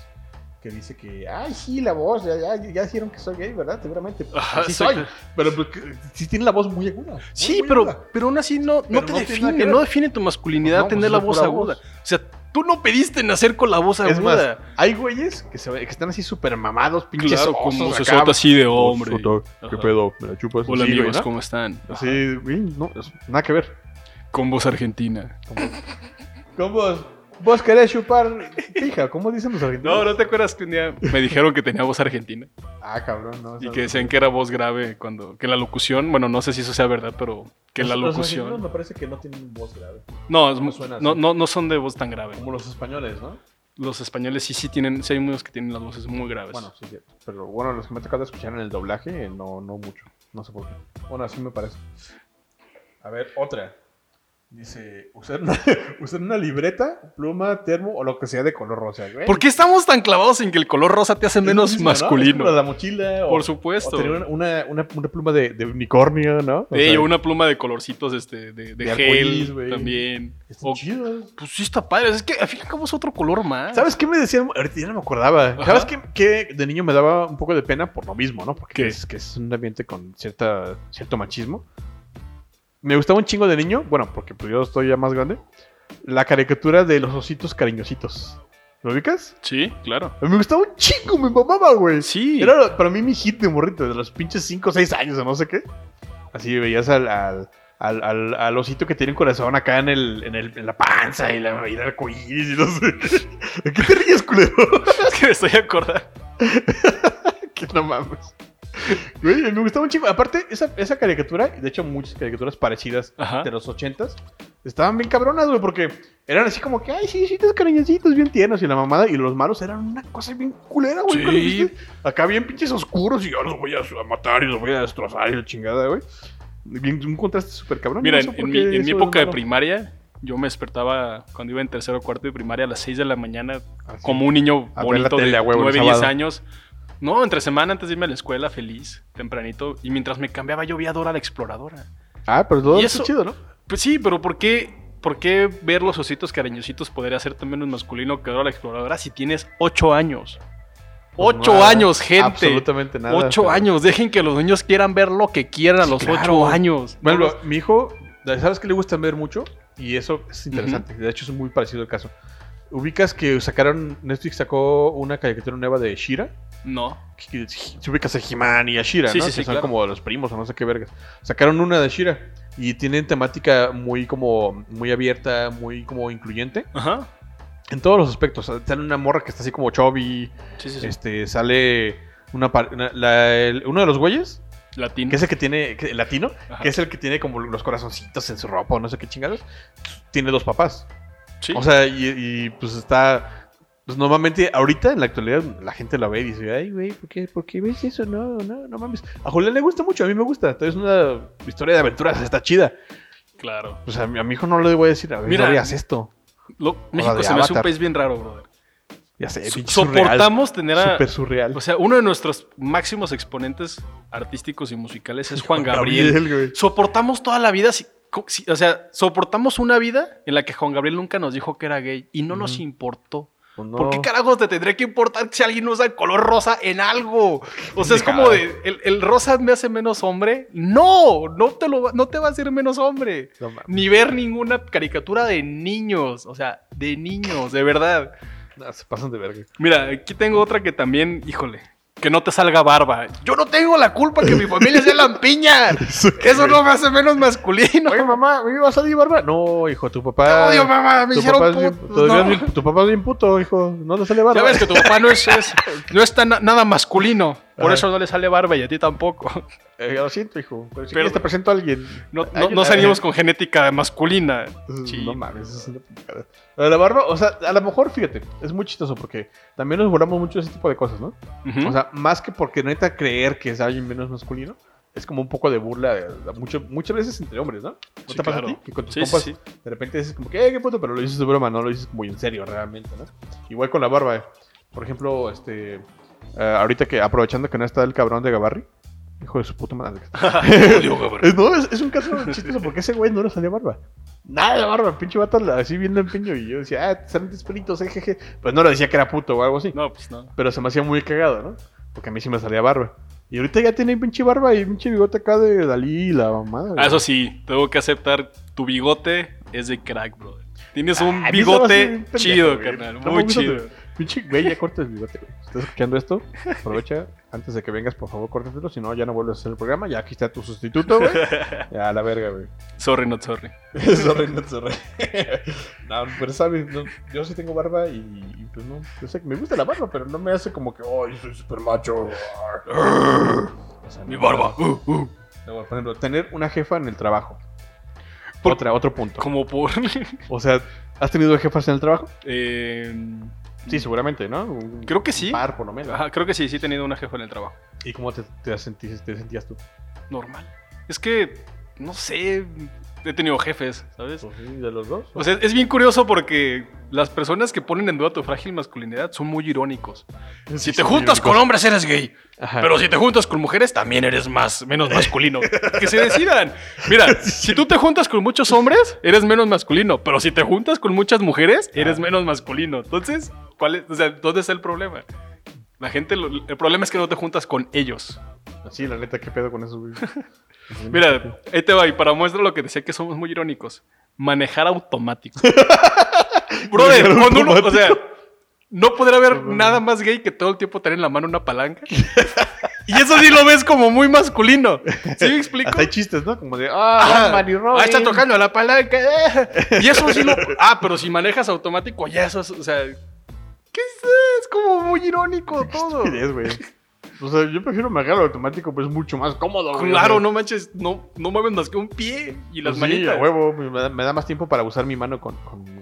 que dice que, ay, sí, la voz, ya, ya, ya dijeron que soy gay, ¿verdad? Seguramente.
Ajá,
sí soy. Pero pues, sí tiene la voz muy aguda. muy,
Sí,
muy
pero,
aguda.
pero aún así no, no te
no
define, no define tu masculinidad
No, pues
tener
es
la voz aguda.
voz.
O sea, tú no pediste nacer con la voz
Es más,
aguda.
hay güeyes que, se, que están así súper mamados, pinches
Claro,
osos
como se
acá.
solta así de hombre.
¿Qué
Ajá.
pedo? ¿Me la chupas?
Hola
Sí,
amigos,
¿no?
¿cómo están?
Así, güey, no, nada que ver.
Con voz argentina.
¿Cómo vos, vos querés chupar fija? ¿Cómo dicen los argentinos?
No, ¿no te acuerdas que un día me dijeron que tenía voz argentina?
Ah, cabrón, no.
Y que decían que era voz grave cuando... Que la locución... Bueno, no sé si eso sea verdad, pero que la
Los- Los argentinos
locución...
me parece que no tienen voz grave.
No, es
no
mu-
suena así.
no, no, no son de voz tan grave.
Como los españoles, ¿no?
Los españoles sí, sí tienen... Sí hay unos que tienen las voces muy graves.
Bueno, sí. Pero bueno, los que me ha tocado escuchar en el doblaje, eh, no, no mucho. No sé por qué. Bueno, así me parece. A ver, otra. Dice, usar una, usar una libreta, pluma, termo o lo que sea de color rosa. güey.
¿Por qué estamos tan clavados en que el color rosa te hace menos
mismo, ¿no?
masculino?
Como la mochila. O,
Por supuesto.
O tener una, una, una- pluma de, de unicornio, ¿no? O
Ey,
sea,
o una pluma de colorcitos este, de, de,
De
gel
güey.
también.
Están
O-
chidos.
pues sí está padre. Es que al fin y al cabo es otro color más.
¿Sabes qué me decían? Ahorita ya no me acordaba.
Ajá.
¿Sabes qué, qué de niño me daba un poco de pena por lo mismo, ¿no? Porque es, que es un ambiente con cierta, cierto machismo. Me gustaba un chingo de niño, bueno, porque pues yo estoy ya más grande. La caricatura de los ositos cariñositos. ¿Lo ubicas?
Sí, claro.
Me gustaba un chingo, me mamaba, güey.
Sí.
Era para mí mi hit de morrito, de los pinches 5 o 6 años o no sé qué. Así veías al, al, al, al- al osito que tiene un corazón acá en, el, en, el, en la panza y, la, y el arcoíris y no sé. ¿De qué te ríes, culero?
Es que me estoy acordando.
que no mames. Güey, me gustaba un chingo. Aparte, esa, esa caricatura, de hecho muchas caricaturas parecidas
Ajá.
de los ochentas, estaban bien cabronas, güey, porque eran así como que, ay, sí, sí, tus cariñositos bien tiernos y la mamada, y los malos eran una cosa bien culera, güey.
Sí.
Acá bien pinches oscuros y yo los voy a, matar y los voy a destrozar y la chingada, güey. Bien, un contraste súper cabrón.
Mira, en, en mi, en mi época de primaria, yo me despertaba cuando iba en tercero o cuarto de primaria a las 6 de la mañana,
Así.
como un niño bonito
tele,
de
a huevo, el
9, 10
sábado.
años. No, entre semana antes de irme a la escuela, feliz, tempranito. Y mientras me cambiaba, yo veía a Dora la exploradora.
Ah, pero todo
¿Y
eso
eso?
es chido, ¿no?
Pues sí, pero ¿por qué, ¿por qué ver los ositos cariñositos podría ser menos masculino que Dora la Exploradora si tienes 8 años? Ocho
nada,
años, gente.
Absolutamente nada.
Ocho
pero-
años. Dejen que los niños quieran ver lo que quieran a los
claro.
ocho años.
Bueno,
No los-
mi hijo, ¿sabes qué le gusta ver mucho? Y eso es interesante. De hecho, es muy parecido al caso. Ubicas que sacaron, Netflix sacó una caricatura nueva de Shira.
no.
Se ubicas a He-Man y a Shira,
Sí,
¿no?
sí,
que
sí,
son
claro.
como los primos o no sé qué vergas. Sacaron una de Shira y tienen temática muy como muy abierta, muy como incluyente
Ajá.
en todos los aspectos. Sale una morra que está así como chubby,
Sí, sí, sí.
este sale una, una- la- el- uno de los güeyes
Latino.
que es el que tiene, que- latino,
Ajá.
que es el que tiene como los corazoncitos en su ropa o no sé qué chingados, tiene dos papás.
Sí.
O sea, y, y, pues está. Pues normalmente, ahorita en la actualidad, la gente la ve y dice, ay, güey, ¿por qué, ¿por qué ves eso? No, no, no mames. A Julián le gusta mucho, a mí me gusta. Es una historia de aventuras, está chida.
claro.
Pues a mi, a mi hijo no le voy a decir, a ver,
Mira,
no hagas esto.
Lo- México se me hace un país bien raro, brother.
Ya sé,
So-
pinche surreal.
soportamos tener a.
Súper surreal.
O sea, uno de nuestros máximos exponentes artísticos y musicales es Juan Gabriel.
güey.
Soportamos toda la vida, o sea, soportamos una vida en la que Juan Gabriel nunca nos dijo que era gay y no nos importó.
Pues no.
¿Por qué carajos te tendría que importar si alguien usa el color rosa en algo? O sea, es como de, ¿el, el rosa me hace menos hombre? No, no te, lo, va- no te va a hacer menos hombre.
No.
Ni ver ninguna caricatura de niños, o sea, de niños, de verdad.
No, se pasan de verga.
Mira, aquí tengo otra que también, híjole, que no te salga barba. Yo no tengo la culpa que mi familia sea lampiña. Eso no me hace menos masculino.
Oye, mamá, ¿me iba a salir barba? No, hijo, tu papá.
Te odio, mamá, me
tu
hicieron
papá es bien-
puto.
todavía
No.
es bien- tu papá es bien puto, hijo. No le sale barba.
Ya ves que tu papá no es, es- no está na- nada masculino. Por eso no le sale barba y a ti tampoco.
Eh, lo siento, hijo. Pero si
Pero-
quieres te presento a alguien.
No, no, salimos con genética masculina.
Mm,
Sí.
No mames, es una La barba, o sea, a lo mejor, fíjate, es muy chistoso porque también nos burlamos mucho de ese tipo de cosas, ¿no? O sea, más que porque neta creer que es alguien menos masculino, es como un poco de burla de, de mucho- muchas veces entre hombres, ¿no? ¿No
Sí,
te pasa
claro.
a ti? Que con tus
Sí, sí,
compas
sí.
de repente dices como que, eh, qué puto, pero lo dices de broma, no lo dices muy en serio realmente, ¿no? Igual con la barba. eh. Por ejemplo, este, eh, ahorita que aprovechando que no está el cabrón de Gabarri, hijo de su puta madre. No, es, es un caso chistoso porque ese güey no le salía barba. Nada de barba, pinche vato así viendo empeño. Y yo decía, ah, salen pelitos, jejeje. Pues no le decía que era puto o algo así.
No, pues no.
Pero se me hacía muy cagado, ¿no? Porque a mí sí me salía barba. Y ahorita ya tiene pinche barba y pinche bigote acá de Dalí y la mamada.
Ah, eso sí, tengo que aceptar, tu bigote es de crack, brother. Tienes un
Ah, hace
bigote chido, carnal. Muy chido.
Pinche güey, ya corta el bigote, güey. Si estás escuchando esto, aprovecha. Antes de que vengas, por favor, córtatelo. Si no, ya no vuelves a hacer el programa. Ya aquí está tu sustituto, güey. Ya, a la verga, güey.
Sorry, not sorry.
sorry, no sorry. no, pero sabes, no, yo sí tengo barba y, y, pues no. Yo sé que me gusta la barba, pero no me hace como que, oh, yo soy super macho. O sea,
Mi
no,
barba. Uh, uh.
No, por ejemplo, tener una jefa en el trabajo.
Por-
Otra, otro punto.
Como por.
O sea, ¿has tenido jefas en el trabajo?
Eh,
Sí, seguramente, ¿no? Un
Creo que sí.
par, por lo menos.
Ajá, creo que sí, sí he tenido una jefa en el trabajo.
¿Y cómo te, te, sentís- te sentías tú?
Normal. Es que, no sé, he tenido jefes, ¿sabes?
Pues sí, ¿De los dos?
O sea, es bien curioso porque las personas que ponen en duda tu frágil masculinidad son muy irónicos. Si te juntas con hombres eres gay,
Ajá.
pero si te juntas con mujeres también eres más menos masculino. que se decidan. Mira, si tú te juntas con muchos hombres, eres menos masculino, pero si te juntas con muchas mujeres, eres
Ah.
menos masculino. Entonces, ¿cuál es, o sea, ¿dónde está el problema? La gente, lo- el problema es que no te juntas con ellos.
Sí, la neta, ¿qué pedo con eso, güey?
Mira, ahí te va, y para muestra lo que decía que somos muy irónicos. Manejar automático. Brother,
Manejar
cuando uno, o sea, no podrá haber nada más gay que todo el tiempo tener en la mano una palanca. y eso sí lo ves como muy masculino. ¿Sí me explico?
Hasta hay chistes, ¿no? Como de, ah,
Ah,
Batman y Robin.
ah, está tocando la palanca. eh. Y eso sí lo. Ah, pero si manejas automático, ya eso es. O sea, ¿qué es? Es como muy irónico todo.
Güey. O sea, yo prefiero manejar automático, pues es mucho más cómodo, güey.
Claro, no manches, no, no mueves más que un pie y las
pues sí,
manitas.
a huevo, me da, me da más tiempo para usar mi mano con, mi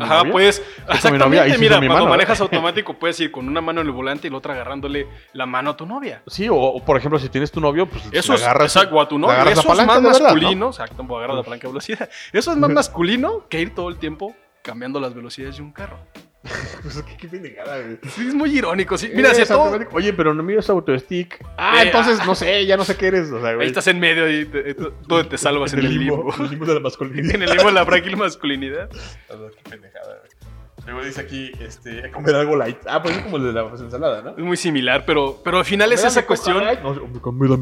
Ajá,
novia.
pues,
con mi novia,
exactamente,
sí
mira,
mi
cuando
mano,
manejas automático puedes ir con una mano en el volante y la otra agarrándole la mano a tu novia.
Sí, o, o, por ejemplo, si tienes tu novio, pues
Eso es,
agarras,
exacto, a tu novia.
agarras la
Eso es más
verdad, ¿no?
masculino, exacto, voy a agarrar la palanca de velocidad. Eso es más masculino que ir todo el tiempo cambiando las velocidades de un carro.
pues qué, qué pendejada, güey.
Sí, es muy irónico. Sí. Mira, si
es
todo...
Oye, pero no miras autostick. Ah,
Eh,
entonces
ah.
no sé, ya no sé qué eres. O sea,
Ahí
güey.
estás en medio y te, tú- tú te salvas en, el limbo.
En el limbo de la masculinidad.
en el limbo de la frágil masculinidad.
A ver, qué pendejada, güey. Luego dice aquí, este, comer algo light. Ah, pues es como el de la ensalada, ¿no?
Es muy similar, pero, pero al final es esa cuestión.
No,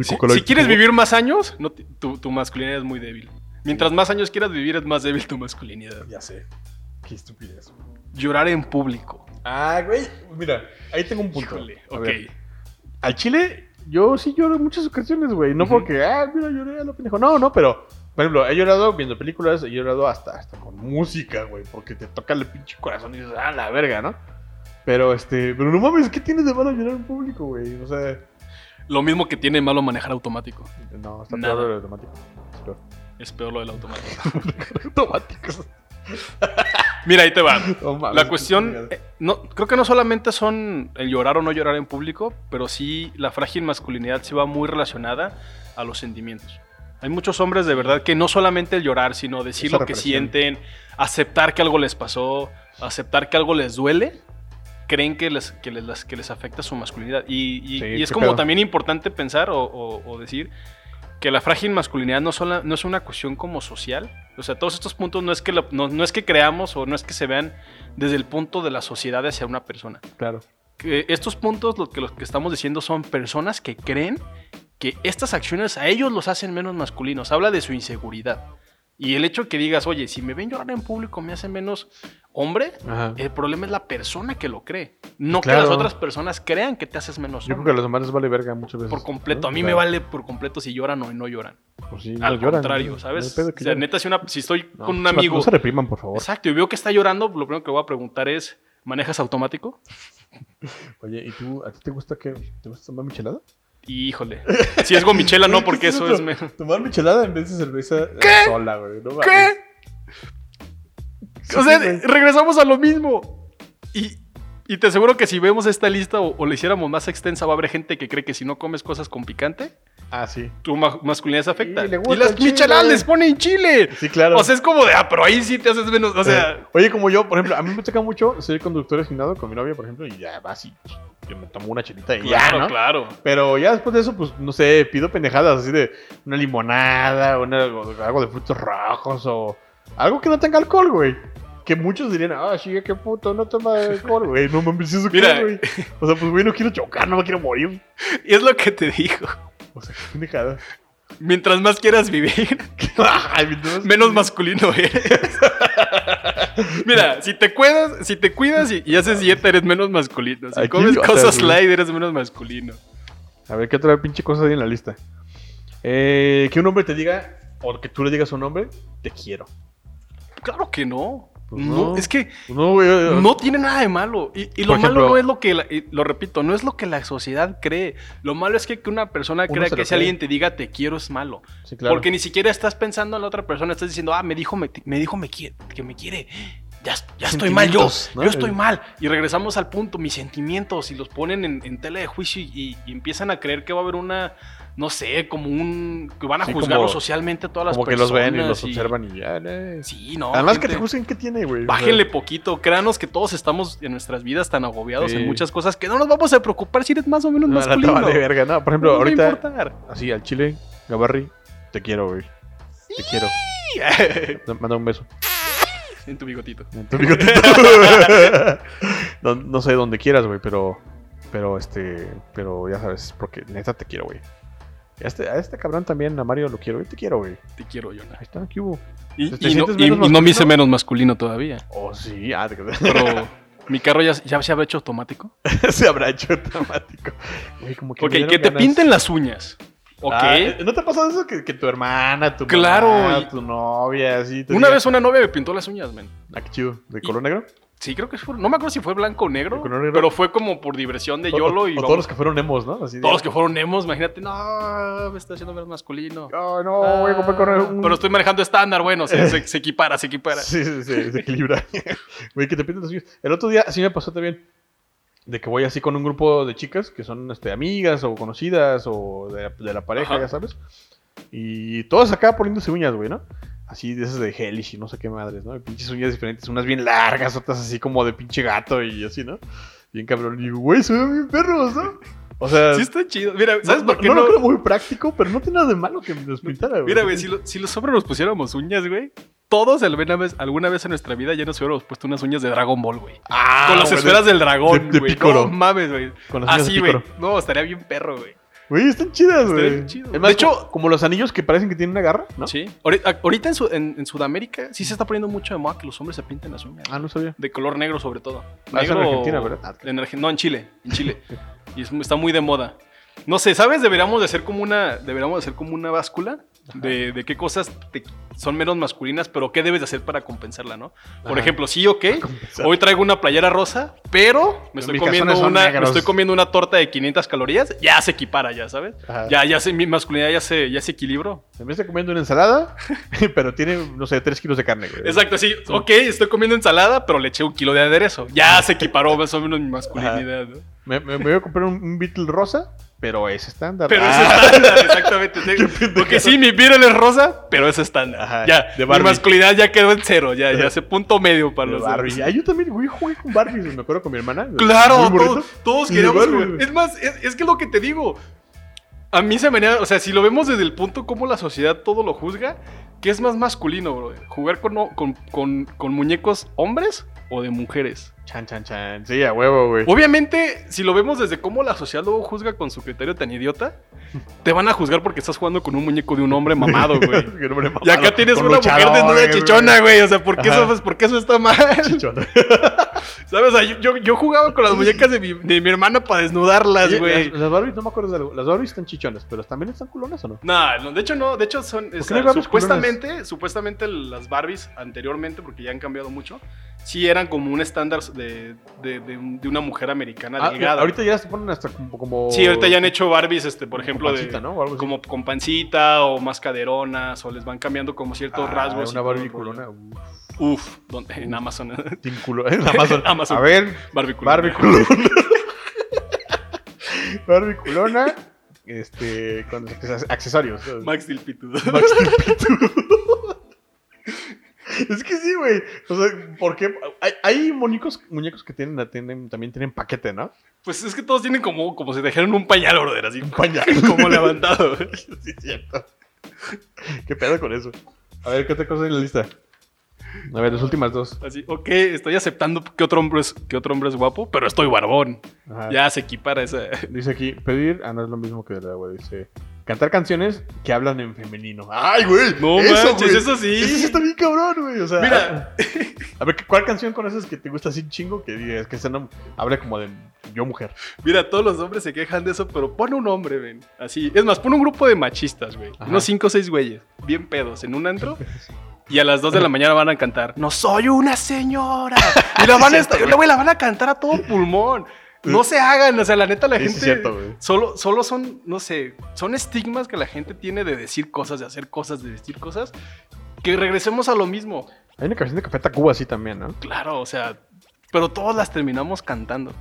Si, si quieres vivir más años, no tu, tu masculinidad es muy débil. Mientras más años quieras vivir, es más débil tu masculinidad.
Ya sé. Qué estupidez.
Llorar en público.
Ah, güey. Mira, ahí tengo un punto.
Híjole, ok.
ver, Al chile, yo sí lloro en muchas ocasiones, güey. No
Ujú.
porque, ah, mira, lloré a lo pendejo. No, no, pero, por ejemplo, he llorado viendo películas, he llorado hasta, hasta con música, güey. Porque te toca el pinche corazón y dices, ah, la verga, ¿no? Pero, este, pero no mames, ¿qué tienes de malo llorar en público, güey? O sea,
Lo mismo que tiene malo manejar automático.
no, está
Nada.
peor lo automático. Es peor.
Es peor lo del automático.
Automáticos.
Mira, ahí te va.
Mames,
La cuestión, eh, no, creo que no solamente son el llorar o no llorar en público, pero sí la frágil masculinidad sí va muy relacionada a los sentimientos. Hay muchos hombres de verdad que no solamente el llorar, sino decir
Esa
lo que sienten, aceptar que algo les pasó, aceptar que algo les duele, creen que les, que les, que les afecta su masculinidad. Y, y-
Sí,
y es como
pedo.
también importante pensar o, o- o decir que la frágil masculinidad no, sola- no es una cuestión como social. O sea, todos estos puntos no es, que lo- no, no es que creamos o no es que se vean desde el punto de la sociedad hacia una persona.
Claro.
Que estos puntos, lo que, lo que estamos diciendo, son personas que creen que estas acciones a ellos los hacen menos masculinos. Habla de su inseguridad. Y el hecho que digas, oye, si me ven llorar en público me hace menos hombre,
Ajá.
el problema es la persona que lo cree. No
Claro.
que las otras personas crean que te haces menos
Yo creo que a los les vale verga muchas veces.
Por completo.
¿no?
A mí me vale por completo si lloran o no lloran.
pues sí,
Al
no lloran,
contrario. ¿sabes?
No
o sea, neta, si, una- si estoy con un amigo...
No se repriman, por favor.
Exacto, y veo que está llorando, lo primero que voy a preguntar es, ¿manejas automático?
Oye, ¿y tú, a ti te gusta que te gusta tomar michelada?
Híjole. Si es gomichela, no, porque
¿qué
eso es... me-
Tomar michelada en vez de cerveza eh,
¿Qué?
sola, güey. No.
¿Qué?
Sí,
O sea,
güey.
regresamos a lo mismo. Y, y te aseguro que si vemos esta lista o, o la hiciéramos más extensa, va a haber gente que cree que si no comes cosas con picante,
Ah, sí.
tu ma- masculinidad se afecta.
Y
Y, las micheladas les ponen chile.
Sí, claro.
O sea, es como de, ah, pero ahí sí te haces menos. O sea,
Eh, Oye, como yo, por ejemplo, a mí me toca mucho ser conductor asignado con mi novia, por ejemplo, y ya vas y yo me tomo una chelita y
claro,
ya, ¿no?
claro.
Pero ya después de eso, pues, no sé, pido pendejadas así de una limonada, una, algo de frutos rojos o algo que no tenga alcohol, güey. Que muchos dirían, ah, sí, qué puto, no toma alcohol, güey. No mames, ¿eso
Mira.
güey? O sea, pues, güey, no quiero chocar, no me quiero morir.
Y es lo que te digo.
O sea, qué pendejada.
Mientras más quieras vivir, menos masculino eres. Mira, si te cuidas, si te cuidas y, y haces dieta, eres menos masculino. Si
Aquí,
comes cosas
güey.
light, eres menos masculino.
A ver, ¿qué otra pinche cosa hay en la lista? Eh, que un hombre te diga, o que tú le digas a un hombre, te quiero.
Claro que no.
Pues
no,
no.
es que
No, güey. eh,
no tiene nada de malo. Y, y lo malo no es lo que, la- y lo repito, no es lo que la sociedad cree. Lo malo es que, que una persona crea que si alguien te diga te quiero es malo.
Sí, claro.
Porque ni siquiera estás pensando en la otra persona, estás diciendo, ah, me dijo, me, me dijo me quiere, que me quiere. Ya, ya estoy mal yo, yo estoy mal. Y regresamos al punto, mis sentimientos, y los ponen en, en tela de juicio y, y empiezan a creer que va a haber una, no sé, como un, que van a
Sí,
juzgarlo
como-
socialmente a todas las
Como que
personas.
los ven y los observan y ya, eh.
Sí, no.
Además que te
gente.
juzguen qué tiene, güey.
Bájenle poquito, créanos que todos estamos en nuestras vidas tan agobiados
Sí.
en muchas cosas que no nos vamos a preocupar si eres más o menos
no,
masculino.
vale verga, no. Por
No
ejemplo,
a
ahorita, así al chile, Gabarri, te quiero, güey. Te quiero. Manda un beso.
en tu bigotito.
En tu bigotito. no, no sé dónde quieras, güey, pero. Pero este. Pero ya sabes, porque neta te quiero, güey. A este, a este cabrón también, a Mario lo quiero, güey. Te quiero, güey.
Te quiero, Jonah.
Ahí está, ¿qué hubo?
Y,
¿Te
y no,
sientes
y-
menos
y no me hice menos masculino todavía.
Oh, sí, ah, te
Pero mi carro ya, ya se habrá hecho automático.
se habrá hecho automático. Güey, como que
Ok, que te pinten las uñas. Ok.
Ah, ¿No te ha pasado eso que, que tu hermana, tu
Claro,
mamá, tu novia, así? te
Una
diga,
vez una novia me pintó las uñas, man.
Ah, qué chido. ¿De color negro?
Sí, creo que fue. No me acuerdo si fue blanco o negro.
¿De color negro?
Pero fue como por diversión de
O-
YOLO
o,
y
o
vamos-
todos los que fueron emos, ¿no? Así
todos los que fueron emos, imagínate, no, me está haciendo menos masculino.
Ay, no, voy a comprar con
Ah,
un...
Pero estoy manejando estándar, bueno, se, se- se equipara, se equipara.
Sí, sí, sí, se equilibra. Güey, que te pinten los uñas. El otro día sí me pasó también. De que voy así con un grupo de chicas que son este, amigas o conocidas o de, de la pareja,
Ajá.
ya sabes. Y todas acá poniéndose uñas, güey, ¿no? Así de esas de Hellish y no sé qué madres, ¿no? Pinches uñas diferentes, unas bien largas, otras así como de pinche gato y así, ¿no? Bien cabrón. Y digo, güey, se ven bien perros, ¿no? O sea,
Sí está chido. Mira, ¿sabes
no,
por qué
no
no?
lo creo muy práctico, pero no tiene nada de malo que me los pintara, güey.
Mira, güey, si, lo- si los hombres nos pusiéramos uñas, güey, todos alguna vez, alguna vez en nuestra vida ya nos hubiéramos puesto unas uñas de Dragon Ball, güey.
Ah,
Con las
güey,
esferas del dragón,
de- de
güey.
Piccolo.
No mames, güey.
Con las uñas de
Así, güey. No, estaría bien perro, güey.
Güey, están chidas, güey.
chido. De hecho-
como, como los anillos que parecen que tienen una garra, ¿no?
Sí. Ahorita, en, Su- en- en Sudamérica sí se está poniendo mucho de moda que los hombres se pinten las uñas.
Ah, no sabía.
De color negro, sobre todo.
Ah, eso en
Negro-
Argentina, ¿verdad?
en Arge- no, en Chile. En Chile. y es- está muy de moda. No sé, ¿sabes? Deberíamos de hacer como una, deberíamos de hacer como una báscula de, de qué cosas te- son menos masculinas, pero qué debes de hacer para compensarla, ¿no? Por
Ajá.
ejemplo, sí, ok. Hoy traigo una playera rosa, pero me estoy, comiendo una, me estoy comiendo una torta de 500 calorías. Ya se equipara, ya, ¿sabes?
Ajá.
Ya, ya se, mi masculinidad ya se, ya se equilibró.
En vez de comiendo una ensalada, pero tiene, no sé, 3 kilos de carne, güey.
Exacto, sí. Ok, estoy comiendo ensalada, pero le eché un kilo de aderezo. Ya se equiparó más o menos mi masculinidad. ¿no?
Me, me- me voy a comprar un, un Beetle rosa, pero es estándar.
Pero
Ah,
es estándar, exactamente. Porque sí, mi Beatle es rosa, pero es estándar.
Ajá,
ya,
de
mi masculinidad ya quedó en cero, ya, ya se punto medio para
de
los
Barbie. Ah, yo también, güey, jugué con Barbie, me acuerdo con mi hermana.
Claro, todos, todos queríamos jugar. Es más, es, es que lo que te digo. A mí se me venía, o sea, si lo vemos desde el punto como la sociedad todo lo juzga, ¿qué es más masculino, bro? ¿Jugar con, con, con, con muñecos hombres o de mujeres?
Chan, chan, chan. Sí, a huevo, güey.
Obviamente, si lo vemos desde cómo la sociedad luego juzga con su criterio tan idiota, te van a juzgar porque estás jugando con un muñeco de un hombre mamado, güey.
Me le
Y acá
mamado,
tienes una mujer
luchadores,
desnuda chichona, güey. O sea, ¿por qué,
Ajá.
eso, pues, ¿por qué eso está mal?
Chichona.
¿Sabes? O sea, yo, yo, jugaba con las muñecas de mi, de mi hermana para desnudarlas, güey.
Las, las Barbies, no me acuerdo de algo. Las Barbies están chichonas, pero también están culonas o no?
No, no, de hecho no, de hecho son,
no
supuestamente, supuestamente las Barbies anteriormente, porque ya han cambiado mucho, sí eran como un estándar de, de, de de una mujer americana
Ah,
delgada.
ahorita ya se ponen hasta como. como
Sí, ahorita ya han hecho Barbies, este, por
con
ejemplo,
pancita,
de, como con pancita o más caderonas, o les van cambiando como ciertos
Ah,
rasgos.
Una Barbie culona. uf,
Uf, donde, en Amazon.
En Amazon.
Amazon.
A ver,
Barbie culona.
Barbie culona. Barbie culona. Este. Con accesorios.
Max Steel Pitudo.
Max Steel Pitudo. Es que sí, güey. O sea, ¿por qué? Hay, hay muñecos, muñecos que tienen, tienen- también tienen paquete, ¿no?
Pues es que todos tienen como, como si dejaran un pañal, brother, así.
Un pañal.
Como levantado.
sí, es cierto. ¿Qué pedo con eso? A ver, ¿qué otra cosa hay en la lista? A ver, las últimas dos.
Así, ok, estoy aceptando que otro hombre es, que otro hombre es guapo, pero estoy barbón.
Ajá.
Ya se equipara esa.
Dice aquí, pedir, ah, no es lo mismo que la güey. Dice, cantar canciones que hablan en femenino. ¡Ay, güey!
No manches, eso sí.
Eso sí está bien cabrón, güey. O sea,
Mira.
A ver, ¿cuál canción conoces que te gusta así chingo? Que digas que ese no hable como de yo mujer.
Mira, todos los hombres se quejan de eso, pero pon un hombre, ven. Así. Es más, pon un grupo de machistas, güey.
Ajá.
Unos 5 o 6 güeyes, bien pedos, en un antro. Y a las 2 de la mañana van a cantar, no soy una señora. Y la van a, güey, la van a cantar a todo pulmón. No se hagan, o sea, la neta la
Sí,
gente...
es cierto.
Solo, solo son, no sé, son estigmas que la gente tiene de decir cosas, de hacer cosas, de vestir cosas. Que regresemos a lo mismo.
Hay una canción de Café Tacuba así también, ¿no?
Claro, o sea, pero todos las terminamos cantando.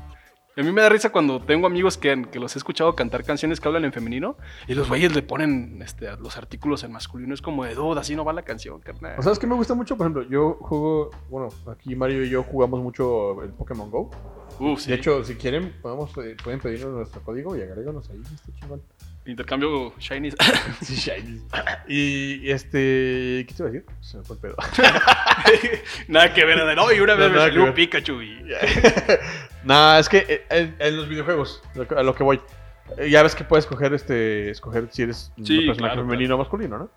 A mí me da risa cuando tengo amigos que, que los he escuchado cantar canciones que hablan en femenino y los güeyes le ponen este, los artículos en masculino. Es como de duda, así no va la canción, carnal.
O sea, es que me gusta mucho, por ejemplo, yo juego, bueno, aquí Mario y yo jugamos mucho el Pokémon Go.
Uf, sí.
De hecho, si quieren, podemos, eh, pueden pedirnos nuestro código y agréganos ahí, está chingón.
Intercambio Shinies.
Sí, shiny. Y este, ¿qué te iba a decir? Se me fue el pedo.
Nada que ver, de no, y una vez
No,
me
nada
salió un Pikachu y.
no, es que eh, en, en los videojuegos, a lo que voy. eh, Ya ves que puedes escoger este escoger si eres un
Sí,
personaje
claro,
femenino o masculino, ¿no?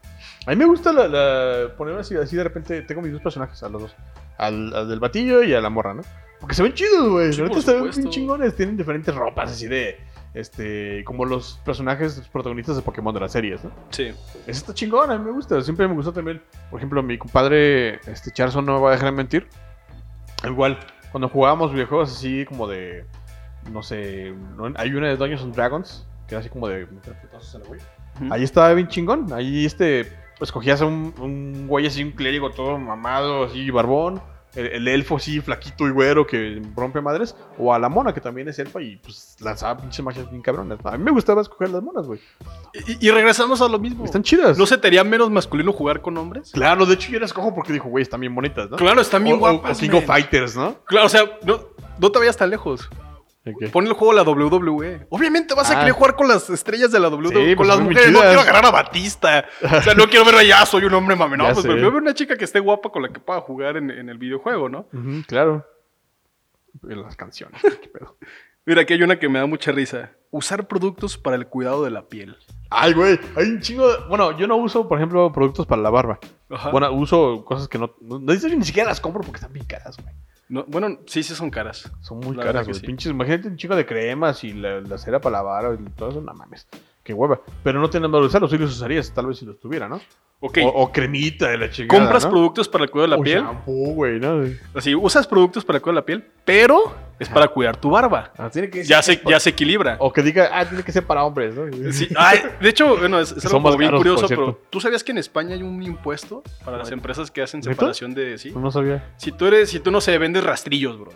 A mí me gusta la, la- ponerme así, así de repente tengo mis dos personajes, a los dos. Al, al del batillo y a la morra, ¿no? Porque se ven chidos, güey.
Sí,
se ven bien chingones. Tienen diferentes ropas así de. Este. Como los personajes protagonistas de Pokémon de las series, ¿no?
Sí.
Eso está chingón, a mí me gusta. Siempre me gustó también. Por ejemplo, mi compadre, este Charson, no me va a dejar de mentir. Igual, cuando jugábamos videojuegos así como de. No sé. ¿no? Hay una de Dungeons and Dragons, que era así como de. Ahí estaba bien chingón. Ahí este. Escogías a un, un güey así, un clérigo todo mamado, así, barbón. El, el elfo así, flaquito y güero que rompe madres, o a la mona que también es elfa y pues lanzaba pinches magias bien cabronas. A mí me gustaba escoger las monas, güey.
Y, y regresamos a lo mismo.
Están chidas.
¿No se te haría menos masculino jugar con hombres?
Claro, de hecho yo las escojo porque dijo, güey, están bien bonitas, ¿no?
Claro, están bien
o,
guapas.
o King of Fighters, ¿no?
Claro, o sea, no, no te vayas tan lejos. Pon el juego la WWE. Obviamente vas a
Ah.
querer jugar con las estrellas de la WWE.
Sí,
con
pues
las
son muy
mujeres. No quiero agarrar a Batista. O sea, no quiero ver ya soy un hombre mame. No,
Ya
pues prefiero ver una chica que esté guapa con la que pueda jugar en, en el videojuego, ¿no?
Claro. Y las canciones, qué pedo.
Mira, aquí hay una que me da mucha risa. Usar productos para el cuidado de la piel.
Ay, güey, hay un chingo de... Bueno, yo no uso, por ejemplo, productos para la barba.
Ajá.
Bueno, uso cosas que no ni siquiera las compro porque están bien caras, güey.
No, bueno, sí, sí son caras.
Son muy
La
caras, güey.
sí.
Pinches, imagínate un chico de cremas y la, la cera para lavar y todo eso, no mames. Qué hueva. Pero no tienen valor usarlos, sí los usarías, tal vez si los tuviera, ¿no? O, o cremita de la chingada,
Compras
¿no?
productos para el cuidado de la
O
piel.
shampoo, güey, ¿no?
Así, usas productos para el cuidado de la piel, pero es para cuidar tu barba.
Ah, tiene que
Ya se, ya se equilibra.
O que diga, ah, tiene que ser para hombres, ¿no?
Sí, ay, de hecho, bueno, es, es algo bien
caros,
curioso, pero. ¿tú sabías que en España hay un impuesto para las empresas que hacen separación de... Sí.
No sabía.
Si tú eres, si tú no sé, vendes rastrillos, bro,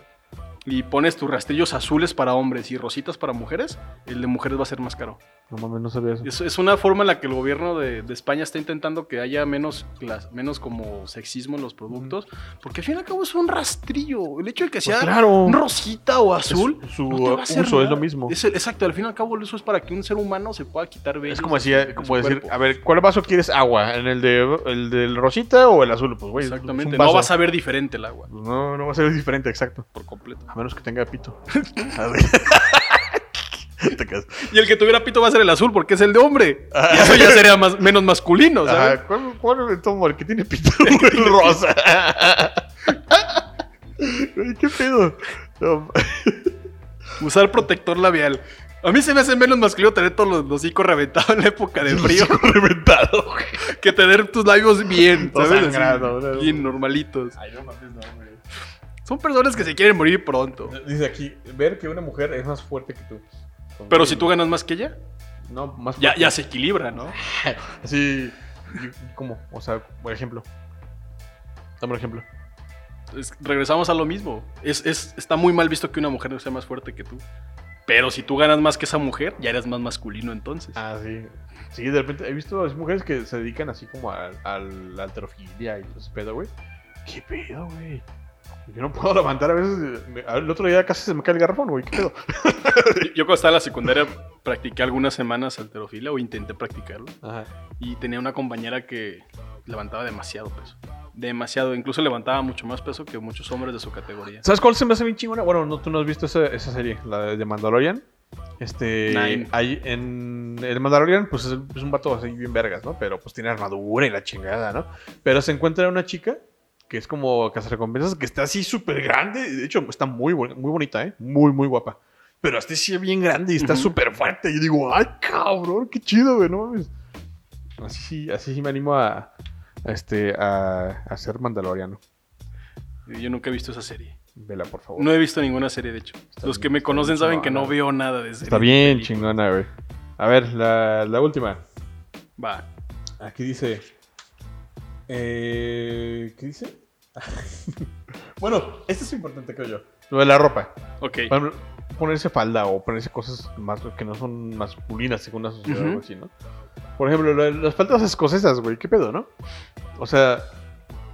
y pones tus rastrillos azules para hombres y rositas para mujeres, el de mujeres va a ser más caro.
No mames, no sabía eso.
Es, es una forma en la que el gobierno de, de España está intentando que haya menos, menos como sexismo en los productos, porque al fin y al cabo es un rastrillo. El hecho de que sea
Pues claro.
un rosita o azul,
Es- su
no te va a hacer
uso es lo mismo.
Es el- exacto, al fin y al cabo eso es para que un ser humano se pueda quitar vellos.
Es como, decía,
de
como decir,
cuerpo.
a ver, ¿cuál vaso quieres agua? ¿En el de el del rosita o el azul? Pues, güey, es un
Exactamente,
vaso.
no vas a ver diferente el agua,
Pues No, no va a ser diferente, exacto.
por completo.
Menos que tenga pito. A ver. Te quedas.
Y el que tuviera pito va a ser el azul porque es el de hombre. Y eso ya sería más, menos masculino, ¿sabes?
Ah, ¿Cuál, cuál es el el que tiene pito? El rosa. ¿Qué pedo? No,
Usar protector labial. A mí se me hace menos masculino tener todos los, los hocicos reventados en la época de frío
reventado.
que tener tus labios bien, ¿sabes? bien normalitos.
Ay, no mames.
Son personas que se quieren morir pronto.
Dice aquí, ver que una mujer es más fuerte que tú.
Pero si tú ganas más que ella,
No, más
ya,
fuerte.
ya se equilibra, ¿no?
Así, ¿cómo? O sea, por ejemplo. Dame un ejemplo.
Es- regresamos a lo mismo. Es, es- está muy mal visto que una mujer sea más fuerte que tú. Pero si tú ganas más que esa mujer, ya eres más masculino entonces.
Ah, sí. Sí, de repente he visto a mujeres que se dedican así como a, a la alterofilia y ese pedo, güey. ¿Qué pedo, güey? Yo no puedo levantar a veces. el otro día casi se me cae el garrafón, güey. ¿Qué pedo?
Yo- cuando estaba en la secundaria practiqué algunas semanas alterofilia o intenté practicarlo.
Ajá.
Y tenía una compañera que levantaba demasiado peso. Demasiado. Incluso levantaba mucho más peso que muchos hombres de su categoría.
¿Sabes cuál se me hace bien chingona? Bueno, no, tú no has visto esa, esa serie, la de Mandalorian. Este.
Nine.
Ahí en el Mandalorian, pues es, es un vato así bien vergas, ¿no? Pero pues tiene armadura y la chingada, ¿no? Pero se encuentra una chica que es como recompensas que está así súper grande. De hecho, está muy, muy bonita, ¿eh? Muy, muy guapa. Pero hasta sí bien grande y está súper fuerte. Y digo, ay, cabrón, qué chido, güey, no mames. Así, sí- así sí me animo a, a este, a, a ser mandaloriano.
Yo nunca he visto esa serie.
Vela, por favor.
No he visto ninguna serie, de hecho.
Está
Los
bien-
que me conocen saben que no veo nada de serie.
Está bien chingona, güey. A ver, la, la última.
Va.
Aquí dice. Eh, ¿Qué dice? bueno, esto es importante, creo yo. Lo de la ropa.
Ok.
Por ejemplo, ponerse falda o ponerse cosas más que no son masculinas según la sociedad o algo
Ujú.
así, ¿no? Por ejemplo, lo de las faldas escocesas, güey. ¿Qué pedo, no? O sea,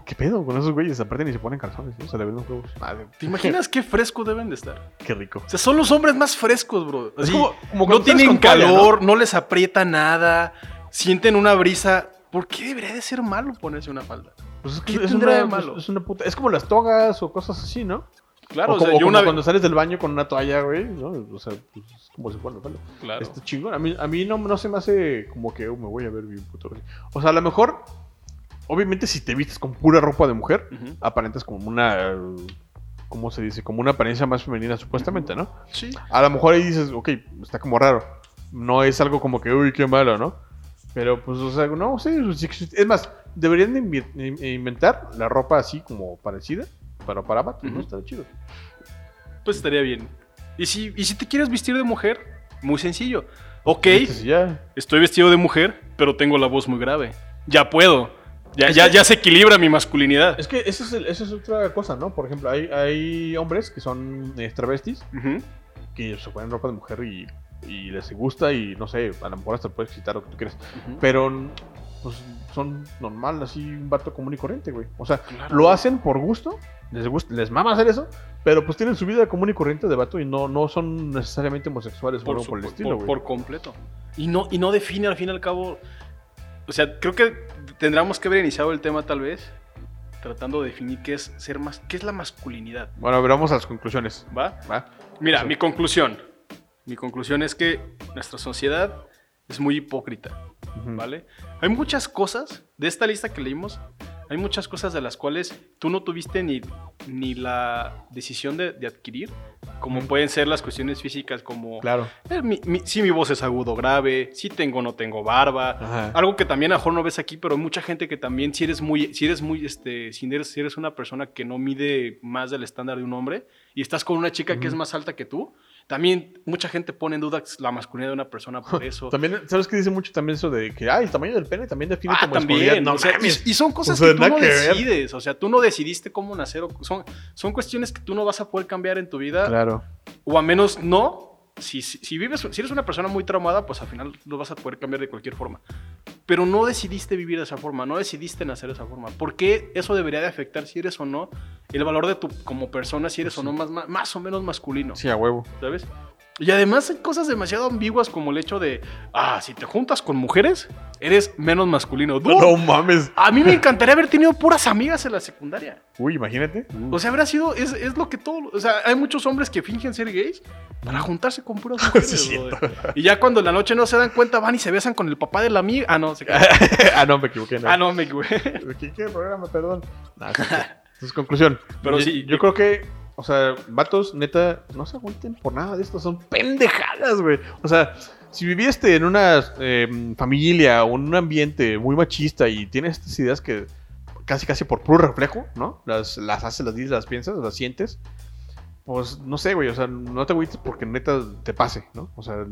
¿qué pedo con esos güeyes? Aparte ni se ponen calzones, ¿no? Se le ven los huevos. Madre,
¿Te imaginas qué fresco deben de estar?
Qué rico.
O sea, son los hombres más frescos, bro.
Es
Así,
como- como
no tienen
toalla,
calor, ¿no? les aprieta nada, sienten una brisa. ¿Por qué debería de ser malo ponerse una falda?
Pues es, que
¿Qué
es
de
una,
malo?
es una puta. Es como las togas o cosas así, ¿no?
Claro,
o
sea,
o
yo
como
una vez-
cuando sales del baño con una toalla, güey, ¿no? O sea, pues, es como si fuera falda.
Claro.
Está chingón. A mí, a mí no, no se me hace como que "Oh, me voy a ver bien puto. güey". O sea, a lo mejor, obviamente, si te vistes con pura ropa de mujer,
Ujú.
aparentas como una. ¿Cómo se dice? Como una apariencia más femenina, supuestamente, ¿no?
Sí.
A lo mejor ahí dices, ok, está como raro. No es algo como que, uy, qué malo, ¿no? Pero pues, o sea, no, sí. Es más, deberían inventar la ropa así como parecida, pero para vatos, ¿no? Está chido.
Pues estaría bien. Y si, y si te quieres vestir de mujer, muy sencillo. Ok,
Entonces, ya.
estoy vestido de mujer, pero tengo la voz muy grave. Ya puedo. Ya, ya, ya se equilibra mi masculinidad.
Es que eso es, el- eso es otra cosa, ¿no? Por ejemplo, hay, hay hombres que son eh, travestis que se ponen ropa de mujer y, y les gusta y no sé, a lo mejor hasta puedes excitar lo que tú quieras.
Ujú.
Pero pues son normal, así un vato común y corriente, güey. O sea,
Claro.
lo hacen por gusto, les gusta, les mama hacer eso, pero pues tienen su vida común y corriente de vato y no, no son necesariamente homosexuales o
por,
algo
su-
por el estilo,
por-
güey.
por completo. Y no, y no define al fin y al cabo. O sea, creo que tendríamos que haber iniciado el tema tal vez tratando de definir qué es ser más, qué es la masculinidad,
Bueno, a ver, vamos a las conclusiones.
¿va?
¿va?
Mira, mi conclusión. Mi conclusión es que nuestra sociedad es muy hipócrita. ¿vale? Hay muchas cosas de esta lista que leímos, hay muchas cosas de las cuales tú no tuviste ni, ni la decisión de, de adquirir, como pueden ser las cuestiones físicas como
Claro.
eh, mi- mi- si mi voz es agudo grave, si tengo o no tengo barba.
Ajá.
Algo que también a mejor no ves aquí, pero hay mucha gente que también, si eres muy, si eres muy, este, si eres, si eres una persona que no mide más del estándar de un hombre y estás con una chica que es más alta que tú, también mucha gente pone en duda la masculinidad de una persona por eso.
También, ¿sabes qué dice mucho también eso de que, ay, el tamaño del pene también define
Ah,
masculinidad?
también.
No
o sea,
mames.
y, y son cosas
O sea,
que tú no
que ver.
decides. O sea, tú no decidiste cómo nacer. o- son, son cuestiones que tú no vas a poder cambiar en tu vida.
Claro.
O a menos no. Si, si, si vives, si eres una persona muy traumada, pues al final lo vas a poder cambiar de cualquier forma. Pero no decidiste vivir de esa forma, no decidiste nacer de esa forma. ¿Por qué eso debería de afectar si eres o no el valor de tu como persona, si eres o no más, más, más o menos masculino?
Sí, a huevo.
¿Sabes? Y además hay cosas demasiado ambiguas como el hecho de, ah, si te juntas con mujeres, eres menos masculino. Dude,
No mames.
A mí me encantaría haber tenido puras amigas en la secundaria.
Uy, imagínate.
O sea, habrá sido, es, es lo que todo, o sea, hay muchos hombres que fingen ser gays para juntarse con puras mujeres.
Sí,
y ya cuando en la noche no se dan cuenta, van y se besan con el papá de la amiga. Ah, no, se
ah, no, me equivoqué. No.
Ah, no, me equivoqué.
Equivoqué el programa, perdón. Nah. Entonces, conclusión.
Pero
Yo-
sí,
Yo creo que, o sea, vatos, neta, no se agüiten por nada de esto. Son pendejadas, güey. O sea, si viviste en una eh, familia o en un ambiente muy machista y tienes estas ideas que casi, casi por puro reflejo, ¿no? Las, las haces, las dices, las piensas, las sientes. Pues no sé, güey, o sea, no te agüites porque neta te pase, ¿no? O sea,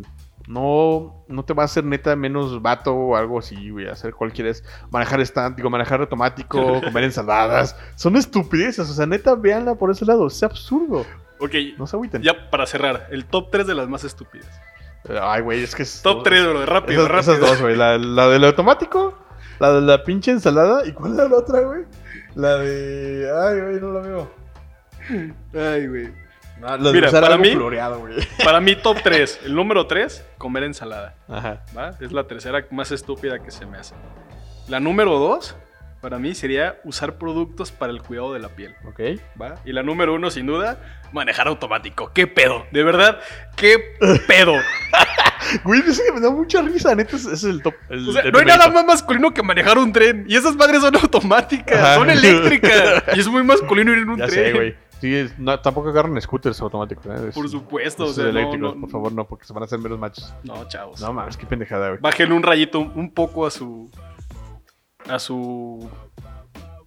no, no te va a hacer neta menos vato o algo así, güey, hacer cualquier es manejar digo, manejar automático, comer ensaladas. Son estupideces, o sea, neta, véanla por ese lado, es absurdo.
Ok,
No se agüiten.
ya para cerrar, el top 3 de las más estúpidas.
Ay, güey, es que es.
Top 3, bro, rápido,
Esas,
rápido.
esas dos, güey. La, la del automático, la de la pinche ensalada. ¿Y cuál era la otra, güey? La de. Ay, güey, no la veo.
Ay, güey.
De
Mira, para mí-
floreado.
Para mí, top 3. El número 3, comer ensalada.
Ajá.
¿va? Es la tercera más estúpida que se me hace. La número 2, para mí, sería usar productos para el cuidado de la piel.
Ok.
¿va? Y la número uno, sin duda, manejar automático. ¿Qué pedo? De verdad, ¿qué pedo?
Güey, dice que me da mucha risa, neta, ese es el top. el-
O sea,
el
no hay nada más masculino que manejar un tren. Y esas madres son automáticas,
Ajá.
son eléctricas. Y es muy masculino ir en un
Ya
tren.
sé, güey. Sí, es- no, tampoco agarran scooters automáticos, ¿eh? Es-
Por supuesto, o sea, no,
eléctricos,
no,
por favor, no, porque se van a hacer menos machos.
No, chavos.
No mames, qué pendejada, güey.
Bájenle un rayito un poco a su. A su.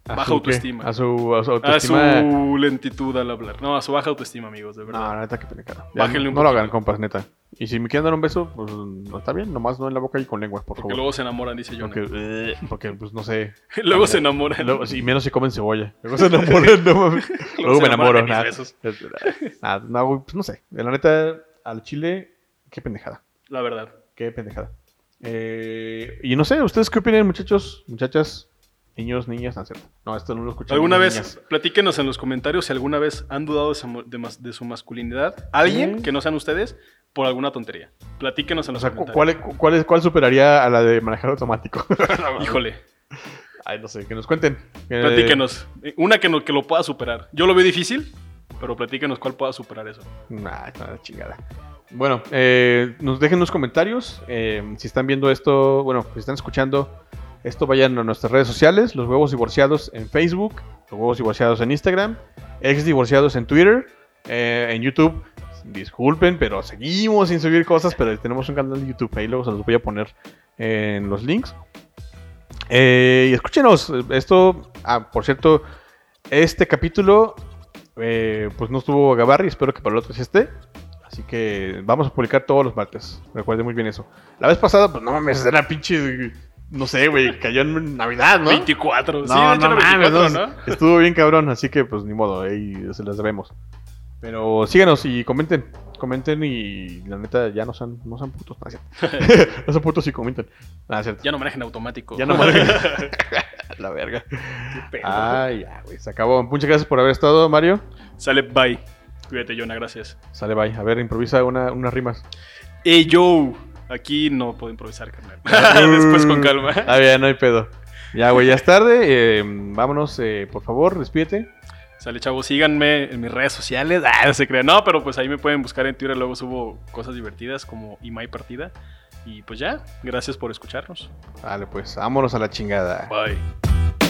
A
baja
su,
autoestima.
A su, a su
A
autoestima.
su lentitud al hablar. No, a su baja autoestima, amigos, de verdad.
No, neta, qué pendejada. Ya,
Bájenle un
no lo hagan, compas, neta. Y si me quieren dar un beso, pues no está bien, nomás no en la boca y con lengua, por
Porque
favor.
luego se enamoran, dice yo.
Porque, eh, porque, pues no sé.
luego se enamoran.
Luego, sí, menos si comen cebolla. Luego se enamoran, no mames. Luego me enamoro.
de
Nada. Nada, no, pues no sé. La neta, al chile, qué pendejada.
La verdad.
Qué pendejada. Eh, y no sé, ¿ustedes qué opinan, muchachos, muchachas, niños, niñas? No. No, esto no lo escuché.
¿Alguna vez,
niñas.
platíquenos en los comentarios si alguna vez han dudado de su, masculinidad? ¿Alguien
Sí.
que no sean ustedes por alguna tontería? Platíquenos en
O
los
sea,
comentarios.
¿cuál, cuál, es- ¿cuál superaría a la de manejar automático?
Híjole,
Ay, no sé, que nos cuenten. Eh,
platíquenos. Una que, no- que lo pueda superar. Yo lo veo difícil, pero platíquenos cuál pueda superar eso.
Nah, una chingada. Bueno, eh, nos dejen los comentarios. eh, si están viendo esto, bueno, si están escuchando esto, vayan a nuestras redes sociales: Los Huevos Divorciados en Facebook, Los Huevos Divorciados en Instagram, Ex Divorciados en Twitter, eh, en YouTube. Disculpen, pero seguimos sin subir cosas, pero tenemos un canal de YouTube. Ahí luego se los voy a poner en los links. Eh, y escúchenos, esto, ah, por cierto, este capítulo, eh, pues no estuvo Gabarri, espero que para el otro sí esté. Así que vamos a publicar todos los martes. Recuerden muy bien eso. La vez pasada, pues no mames, era pinche no sé, güey, cayó en Navidad, ¿no?
24.
No,
sí,
no mames,
24,
no,
¿no?
Estuvo bien cabrón, así que pues ni modo, ahí se las debemos. Pero síganos y comenten. Comenten y la neta ya no sean, no sean putos. No, cierto. no sean putos y comenten. Nada, es cierto.
Ya no manejen automático.
Ya no manejen. la verga.
Qué pedo.
Ya, güey, se acabó. Muchas gracias por haber estado, Mario.
Sale, bye. Cuídate, Jonah, gracias.
Sale, bye. A ver, improvisa una, unas rimas.
Hey, yo. Aquí no puedo improvisar, carnal. Después con calma.
Está bien, no hay pedo. Ya, güey, ya es tarde. eh, vámonos, eh, por favor, despídete.
Sale, chavos, síganme en mis redes sociales. Ah, no se crean. No, pero pues ahí me pueden buscar en Twitter. Luego subo cosas divertidas como Imai Partida. Y pues ya, gracias por escucharnos.
Dale, pues, vámonos a la chingada.
Bye.